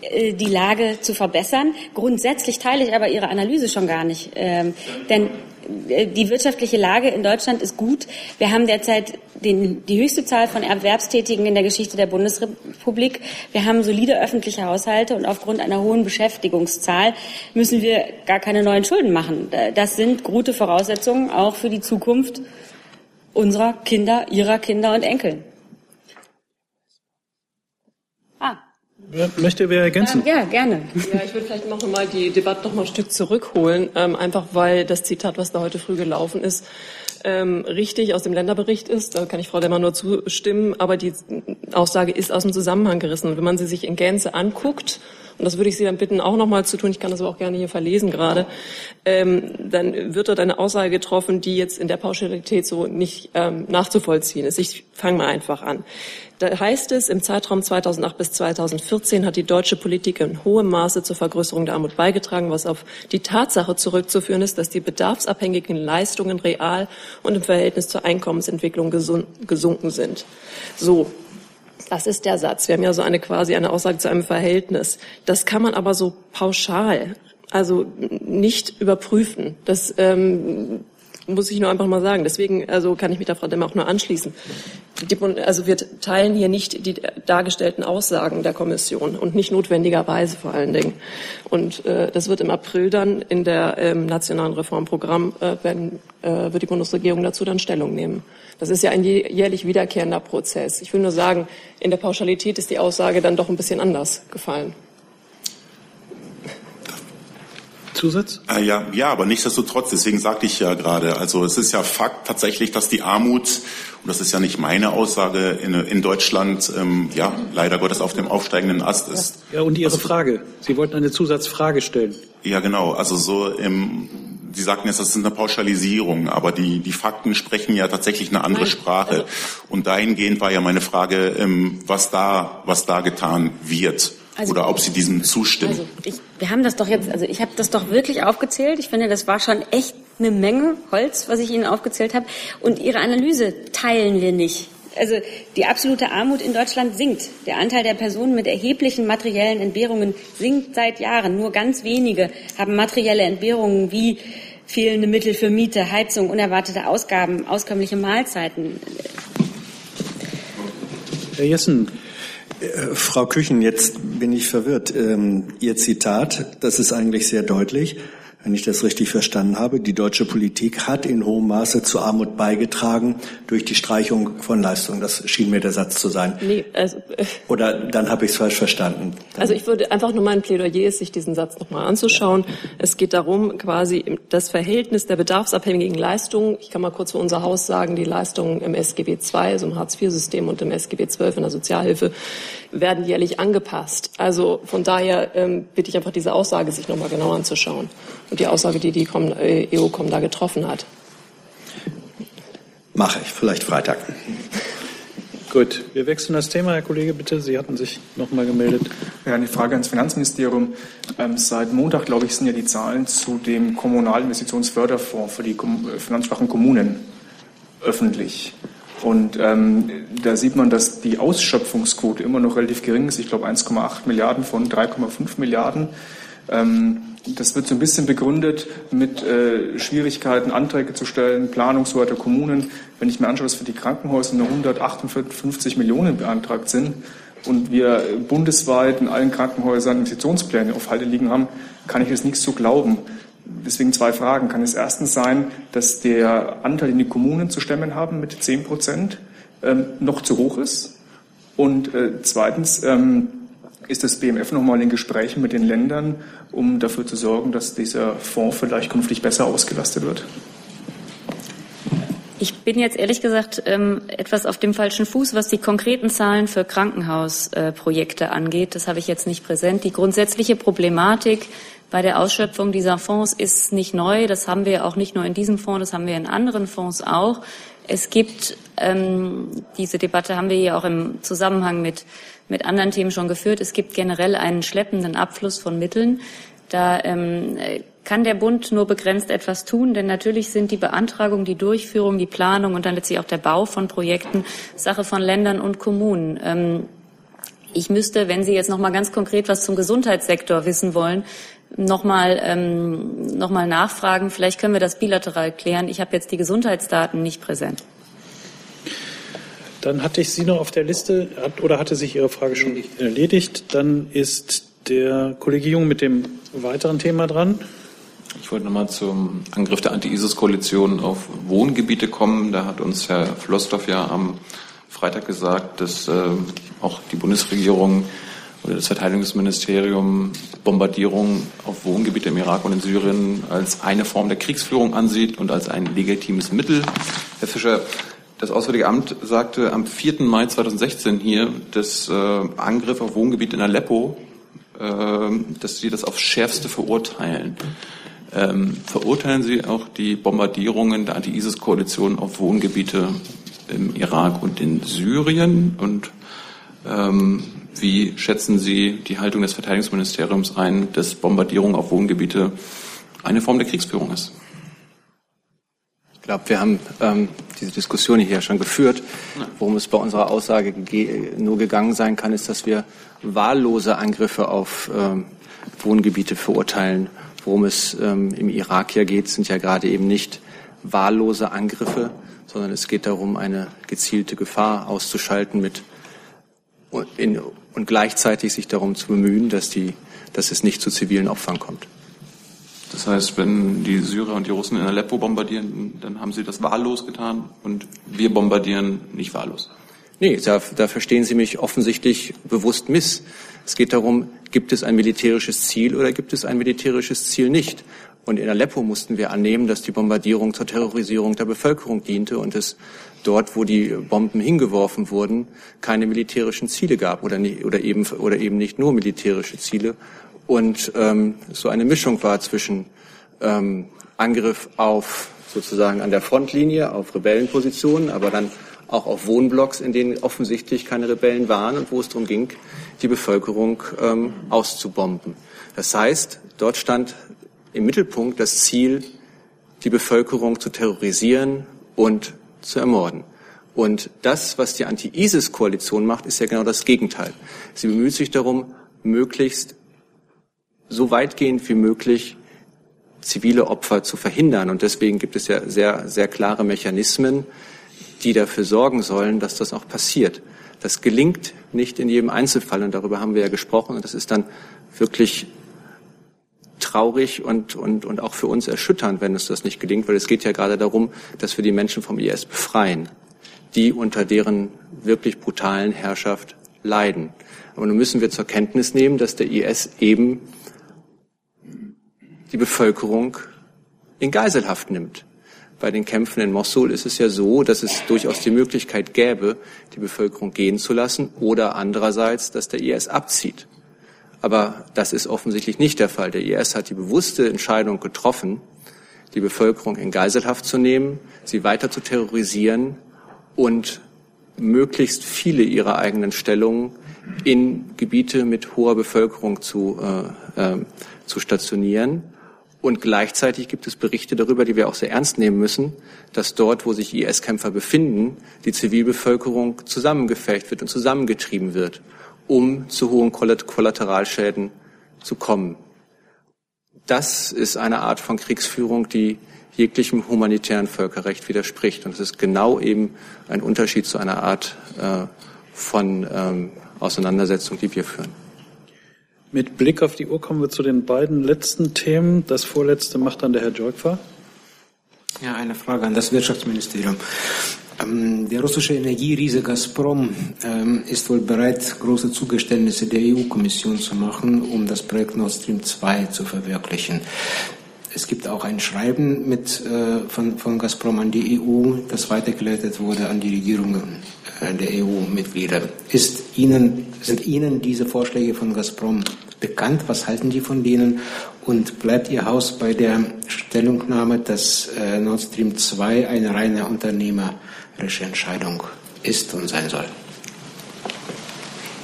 äh, die Lage zu verbessern. Grundsätzlich teile ich aber Ihre Analyse schon gar nicht. Ähm, denn die wirtschaftliche Lage in Deutschland ist gut. Wir haben derzeit den, die höchste Zahl von Erwerbstätigen in der Geschichte der Bundesrepublik. Wir haben solide öffentliche Haushalte und aufgrund einer hohen Beschäftigungszahl müssen wir gar keine neuen Schulden machen. Das sind gute Voraussetzungen auch für die Zukunft unserer Kinder, ihrer Kinder und Enkel. Möchte wer ergänzen? Ja, gerne. Ja, ich würde vielleicht noch mal die Debatte noch mal ein Stück zurückholen, ähm, einfach weil das Zitat, was da heute früh gelaufen ist, ähm, richtig aus dem Länderbericht ist. Da kann ich Frau Demmer nur zustimmen. Aber die Aussage ist aus dem Zusammenhang gerissen. Und wenn man sie sich in Gänze anguckt, und das würde ich Sie dann bitten, auch noch mal zu tun, ich kann das aber auch gerne hier verlesen gerade, ähm, dann wird dort eine Aussage getroffen, die jetzt in der Pauschalität so nicht ähm, nachzuvollziehen ist. Ich fange mal einfach an. Da heißt es, im Zeitraum 2008 bis 2014 hat die deutsche Politik in hohem Maße zur Vergrößerung der Armut beigetragen, was auf die Tatsache zurückzuführen ist, dass die bedarfsabhängigen Leistungen real und im Verhältnis zur Einkommensentwicklung gesunken sind. So. Das ist der Satz. Wir haben ja so eine quasi eine Aussage zu einem Verhältnis. Das kann man aber so pauschal also nicht überprüfen. Das ähm, muss ich nur einfach mal sagen. Deswegen also kann ich mich da Frau Demmer auch nur anschließen. Also wir teilen hier nicht die dargestellten Aussagen der Kommission und nicht notwendigerweise vor allen Dingen. Und äh, das wird im April dann in der ähm, nationalen Reformprogramm, äh, wenn, äh, wird die Bundesregierung dazu dann Stellung nehmen. Das ist ja ein jährlich wiederkehrender Prozess. Ich will nur sagen, in der Pauschalität ist die Aussage dann doch ein bisschen anders gefallen. Zusatz? Ah, ja, ja, aber nichtsdestotrotz, deswegen sagte ich ja gerade, also es ist ja Fakt tatsächlich, dass die Armut, und das ist ja nicht meine Aussage, in, in Deutschland ähm, ja leider Gottes auf dem aufsteigenden Ast ist. Ja, und Ihre also, Frage. Sie wollten eine Zusatzfrage stellen. Ja, genau. Also so im Sie sagten jetzt, das ist eine Pauschalisierung, aber die, die Fakten sprechen ja tatsächlich eine andere Nein. Sprache. Also und dahingehend war ja meine Frage, ähm, was da, was da getan wird. Also, oder ob Sie diesem zustimmen. Also ich, wir haben das doch jetzt, also ich habe das doch wirklich aufgezählt. Ich finde, das war schon echt eine Menge Holz, was ich Ihnen aufgezählt habe. Und Ihre Analyse teilen wir nicht. Also die absolute Armut in Deutschland sinkt. Der Anteil der Personen mit erheblichen materiellen Entbehrungen sinkt seit Jahren. Nur ganz wenige haben materielle Entbehrungen wie fehlende Mittel für Miete, Heizung, unerwartete Ausgaben, auskömmliche Mahlzeiten. Herr Jessen, äh, Frau Küchen, jetzt bin ich verwirrt. Ähm, Ihr Zitat, das ist eigentlich sehr deutlich. Wenn ich das richtig verstanden habe. Die deutsche Politik hat in hohem Maße zur Armut beigetragen durch die Streichung von Leistungen. Das schien mir der Satz zu sein. Nee, also, äh, Oder dann habe ich es falsch verstanden. Dann also ich würde einfach nur mein Plädoyer ist, sich diesen Satz nochmal anzuschauen. Es geht darum, quasi das Verhältnis der bedarfsabhängigen Leistungen, ich kann mal kurz für unser Haus sagen, die Leistungen im SGB II, also im Hartz-IV-System und im SGB XII in der Sozialhilfe, werden jährlich angepasst. Also von daher ähm, bitte ich einfach diese Aussage sich nochmal genau anzuschauen und die Aussage, die die EU-Com da getroffen hat. Mache ich, vielleicht Freitag. Gut, wir wechseln das Thema. Herr Kollege, bitte. Sie hatten sich noch mal gemeldet. Ja, eine Frage ans Finanzministerium. Ähm, seit Montag, glaube ich, sind ja die Zahlen zu dem Kommunalinvestitionsförderfonds für die kom finanzschwachen Kommunen öffentlich. Und ähm, da sieht man, dass die Ausschöpfungsquote immer noch relativ gering ist. Ich glaube 1,8 Milliarden von 3,5 Milliarden. Ähm, das wird so ein bisschen begründet mit äh, Schwierigkeiten, Anträge zu stellen, Planungshoheit der Kommunen. Wenn ich mir anschaue, dass für die Krankenhäuser nur 158 Millionen beantragt sind und wir bundesweit in allen Krankenhäusern Investitionspläne auf Halde liegen haben, kann ich das nicht so glauben. Deswegen zwei Fragen. Kann es erstens sein, dass der Anteil, den die Kommunen zu stemmen haben mit 10 Prozent, ähm, noch zu hoch ist? Und äh, zweitens, ähm, ist das BMF nochmal in Gesprächen mit den Ländern, um dafür zu sorgen, dass dieser Fonds vielleicht künftig besser ausgelastet wird? Ich bin jetzt ehrlich gesagt ähm, etwas auf dem falschen Fuß, was die konkreten Zahlen für Krankenhausprojekte äh, angeht. Das habe ich jetzt nicht präsent. Die grundsätzliche Problematik bei der Ausschöpfung dieser Fonds ist nicht neu. Das haben wir auch nicht nur in diesem Fonds, das haben wir in anderen Fonds auch. Es gibt, ähm, diese Debatte haben wir ja auch im Zusammenhang mit, mit anderen Themen schon geführt, es gibt generell einen schleppenden Abfluss von Mitteln. Da ähm, kann der Bund nur begrenzt etwas tun, denn natürlich sind die Beantragung, die Durchführung, die Planung und dann letztlich auch der Bau von Projekten Sache von Ländern und Kommunen. Ähm, ich müsste, wenn Sie jetzt noch mal ganz konkret was zum Gesundheitssektor wissen wollen, nochmal ähm, noch mal nachfragen. Vielleicht können wir das bilateral klären. Ich habe jetzt die Gesundheitsdaten nicht präsent. Dann hatte ich Sie noch auf der Liste oder hatte sich Ihre Frage schon erledigt? Dann ist der Kollege Jung mit dem weiteren Thema dran. Ich wollte nochmal zum Angriff der Anti-ISIS-Koalition auf Wohngebiete kommen. Da hat uns Herr Flossdorf ja am Freitag gesagt, dass äh, auch die Bundesregierung oder das Verteidigungsministerium Bombardierung auf Wohngebiete im Irak und in Syrien als eine Form der Kriegsführung ansieht und als ein legitimes Mittel. Herr Fischer, das Auswärtige Amt sagte am 4. Mai 2016 hier, dass äh, Angriff auf Wohngebiete in Aleppo, äh, dass Sie das aufs Schärfste verurteilen. Ähm, verurteilen Sie auch die Bombardierungen der Anti-ISIS-Koalition auf Wohngebiete im Irak und in Syrien? Und ähm, wie schätzen Sie die Haltung des Verteidigungsministeriums ein, dass Bombardierung auf Wohngebiete eine Form der Kriegsführung ist? Ich glaube, wir haben ähm, diese Diskussion hier schon geführt. Worum es bei unserer Aussage ge nur gegangen sein kann, ist, dass wir wahllose Angriffe auf ähm, Wohngebiete verurteilen. Worum es ähm, im Irak ja geht, sind ja gerade eben nicht wahllose Angriffe, sondern es geht darum, eine gezielte Gefahr auszuschalten mit in, und gleichzeitig sich darum zu bemühen, dass, die, dass es nicht zu zivilen Opfern kommt. Das heißt, wenn die Syrer und die Russen in Aleppo bombardieren, dann haben sie das wahllos getan und wir bombardieren nicht wahllos. Nee, da, da verstehen Sie mich offensichtlich bewusst miss. Es geht darum, gibt es ein militärisches Ziel oder gibt es ein militärisches Ziel nicht? Und in Aleppo mussten wir annehmen, dass die Bombardierung zur Terrorisierung der Bevölkerung diente und es dort, wo die Bomben hingeworfen wurden, keine militärischen Ziele gab oder, nicht, oder, eben, oder eben nicht nur militärische Ziele. Und ähm, so eine Mischung war zwischen ähm, Angriff auf sozusagen an der Frontlinie, auf Rebellenpositionen, aber dann auch auf Wohnblocks, in denen offensichtlich keine Rebellen waren und wo es darum ging, die Bevölkerung ähm, auszubomben. Das heißt, dort stand im Mittelpunkt das Ziel, die Bevölkerung zu terrorisieren und zu ermorden. Und das, was die Anti-ISIS-Koalition macht, ist ja genau das Gegenteil. Sie bemüht sich darum, möglichst so weitgehend wie möglich zivile Opfer zu verhindern. Und deswegen gibt es ja sehr, sehr klare Mechanismen, die dafür sorgen sollen, dass das auch passiert. Das gelingt nicht in jedem Einzelfall und darüber haben wir ja gesprochen. Und das ist dann wirklich traurig und, und, und auch für uns erschütternd, wenn es das nicht gelingt, weil es geht ja gerade darum, dass wir die Menschen vom IS befreien, die unter deren wirklich brutalen Herrschaft leiden. Aber nun müssen wir zur Kenntnis nehmen, dass der IS eben die Bevölkerung in Geiselhaft nimmt. Bei den Kämpfen in Mosul ist es ja so, dass es durchaus die Möglichkeit gäbe, die Bevölkerung gehen zu lassen oder andererseits, dass der IS abzieht. Aber das ist offensichtlich nicht der Fall. Der IS hat die bewusste Entscheidung getroffen, die Bevölkerung in Geiselhaft zu nehmen, sie weiter zu terrorisieren und möglichst viele ihrer eigenen Stellungen in Gebiete mit hoher Bevölkerung zu, äh, äh, zu stationieren. Und gleichzeitig gibt es Berichte darüber, die wir auch sehr ernst nehmen müssen, dass dort, wo sich IS-Kämpfer befinden, die Zivilbevölkerung zusammengefecht wird und zusammengetrieben wird, um zu hohen Kollateralschäden zu kommen. Das ist eine Art von Kriegsführung, die jeglichem humanitären Völkerrecht widerspricht. Und es ist genau eben ein Unterschied zu einer Art äh, von ähm, Auseinandersetzung, die wir führen. Mit Blick auf die Uhr kommen wir zu den beiden letzten Themen. Das vorletzte macht dann der Herr Jolkwa. Ja, eine Frage an das Wirtschaftsministerium. Ähm, der russische Energieriese Gazprom ähm, ist wohl bereit, große Zugeständnisse der EU-Kommission zu machen, um das Projekt Nord Stream 2 zu verwirklichen. Es gibt auch ein Schreiben mit, äh, von, von Gazprom an die EU, das weitergeleitet wurde an die Regierungen der EU-Mitglieder. Ist Ihnen, sind Ihnen diese Vorschläge von Gazprom bekannt? Was halten die von denen? Und bleibt Ihr Haus bei der Stellungnahme, dass äh, Nord Stream 2 eine reine unternehmerische Entscheidung ist und sein soll?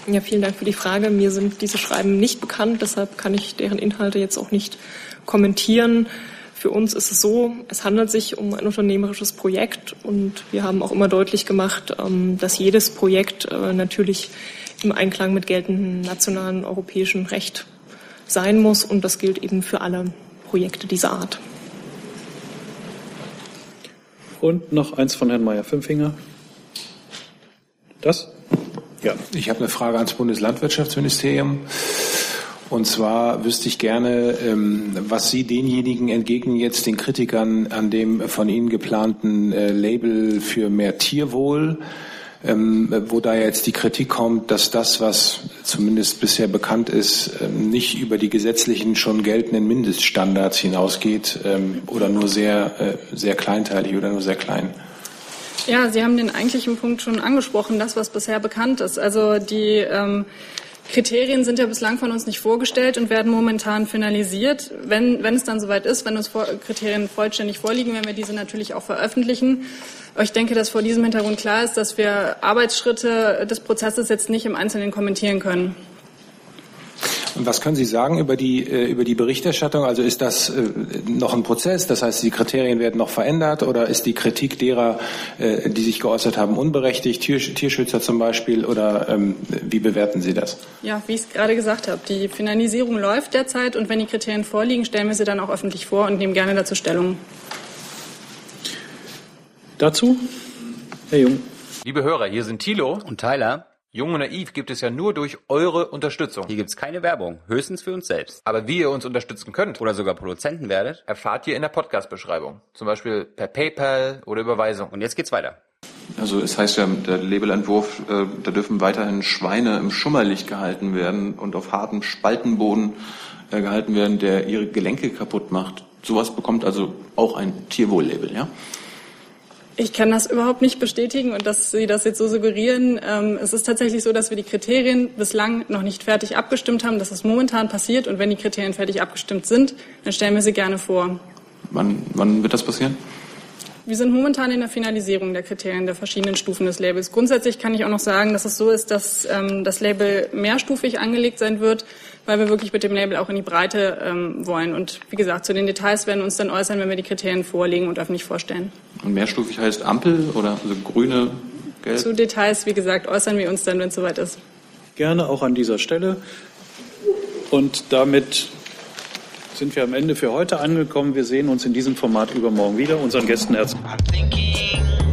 Ja, vielen Dank für die Frage. Mir sind diese Schreiben nicht bekannt, deshalb kann ich deren Inhalte jetzt auch nicht kommentieren. Für uns ist es so, es handelt sich um ein unternehmerisches Projekt und wir haben auch immer deutlich gemacht, ähm, dass jedes Projekt äh, natürlich im Einklang mit geltendem nationalen europäischen Recht sein muss und das gilt eben für alle Projekte dieser Art. Und noch eins von Herrn Mayer-Fünfinger. Das? Ja, ich habe eine Frage ans Bundeslandwirtschaftsministerium. Und zwar wüsste ich gerne, ähm, was Sie denjenigen entgegnen jetzt den Kritikern an dem von Ihnen geplanten äh, Label für mehr Tierwohl ähm, wo da jetzt die Kritik kommt, dass das, was zumindest bisher bekannt ist, ähm, nicht über die gesetzlichen schon geltenden Mindeststandards hinausgeht oder nur sehr, äh, sehr kleinteilig oder nur sehr klein. Ja, Sie haben den eigentlichen Punkt schon angesprochen, das, was bisher bekannt ist. Also die ähm, Kriterien sind ja bislang von uns nicht vorgestellt und werden momentan finalisiert. Wenn, wenn es dann soweit ist, wenn uns Kriterien vollständig vorliegen, werden wir diese natürlich auch veröffentlichen. Ich denke, dass vor diesem Hintergrund klar ist, dass wir Arbeitsschritte des Prozesses jetzt nicht im Einzelnen kommentieren können. Und was können Sie sagen über die, äh, über die Berichterstattung? Also ist das äh, noch ein Prozess? Das heißt, die Kriterien werden noch verändert oder ist die Kritik derer, äh, die sich geäußert haben, unberechtigt? Tierschützer zum Beispiel oder ähm, wie bewerten Sie das? Ja, wie ich es gerade gesagt habe, die Finalisierung läuft derzeit und wenn die Kriterien vorliegen, stellen wir sie dann auch öffentlich vor und nehmen gerne dazu Stellung. Dazu, Herr Jung. Liebe Hörer, hier sind Thilo und Tyler. Jung und Naiv gibt es ja nur durch eure Unterstützung. Hier gibt's keine Werbung, höchstens für uns selbst. Aber wie ihr uns unterstützen könnt oder sogar Produzenten werdet, erfahrt ihr in der Podcast-Beschreibung. Zum Beispiel per PayPal oder Überweisung. Und jetzt geht's weiter. Also es heißt ja, der Labelentwurf, äh, da dürfen weiterhin Schweine im Schummerlicht gehalten werden und auf hartem Spaltenboden äh, gehalten werden, der ihre Gelenke kaputt macht. Sowas bekommt also auch ein Tierwohl-Label, ja? Ich kann das überhaupt nicht bestätigen und dass Sie das jetzt so suggerieren. Ähm, es ist tatsächlich so, dass wir die Kriterien bislang noch nicht fertig abgestimmt haben. Das ist momentan passiert und wenn die Kriterien fertig abgestimmt sind, dann stellen wir sie gerne vor. Wann, wann wird das passieren? Wir sind momentan in der Finalisierung der Kriterien der verschiedenen Stufen des Labels. Grundsätzlich kann ich auch noch sagen, dass es so ist, dass ähm, das Label mehrstufig angelegt sein wird, weil wir wirklich mit dem Label auch in die Breite ähm, wollen. Und wie gesagt, zu den Details werden wir uns dann äußern, wenn wir die Kriterien vorlegen und öffentlich vorstellen. Und mehrstufig heißt Ampel oder also grüne, gelb? Zu Details, wie gesagt, äußern wir uns dann, wenn es soweit ist. Gerne auch an dieser Stelle. Und damit sind wir am Ende für heute angekommen. Wir sehen uns in diesem Format übermorgen wieder. Unseren Gästen herzlichen Dank.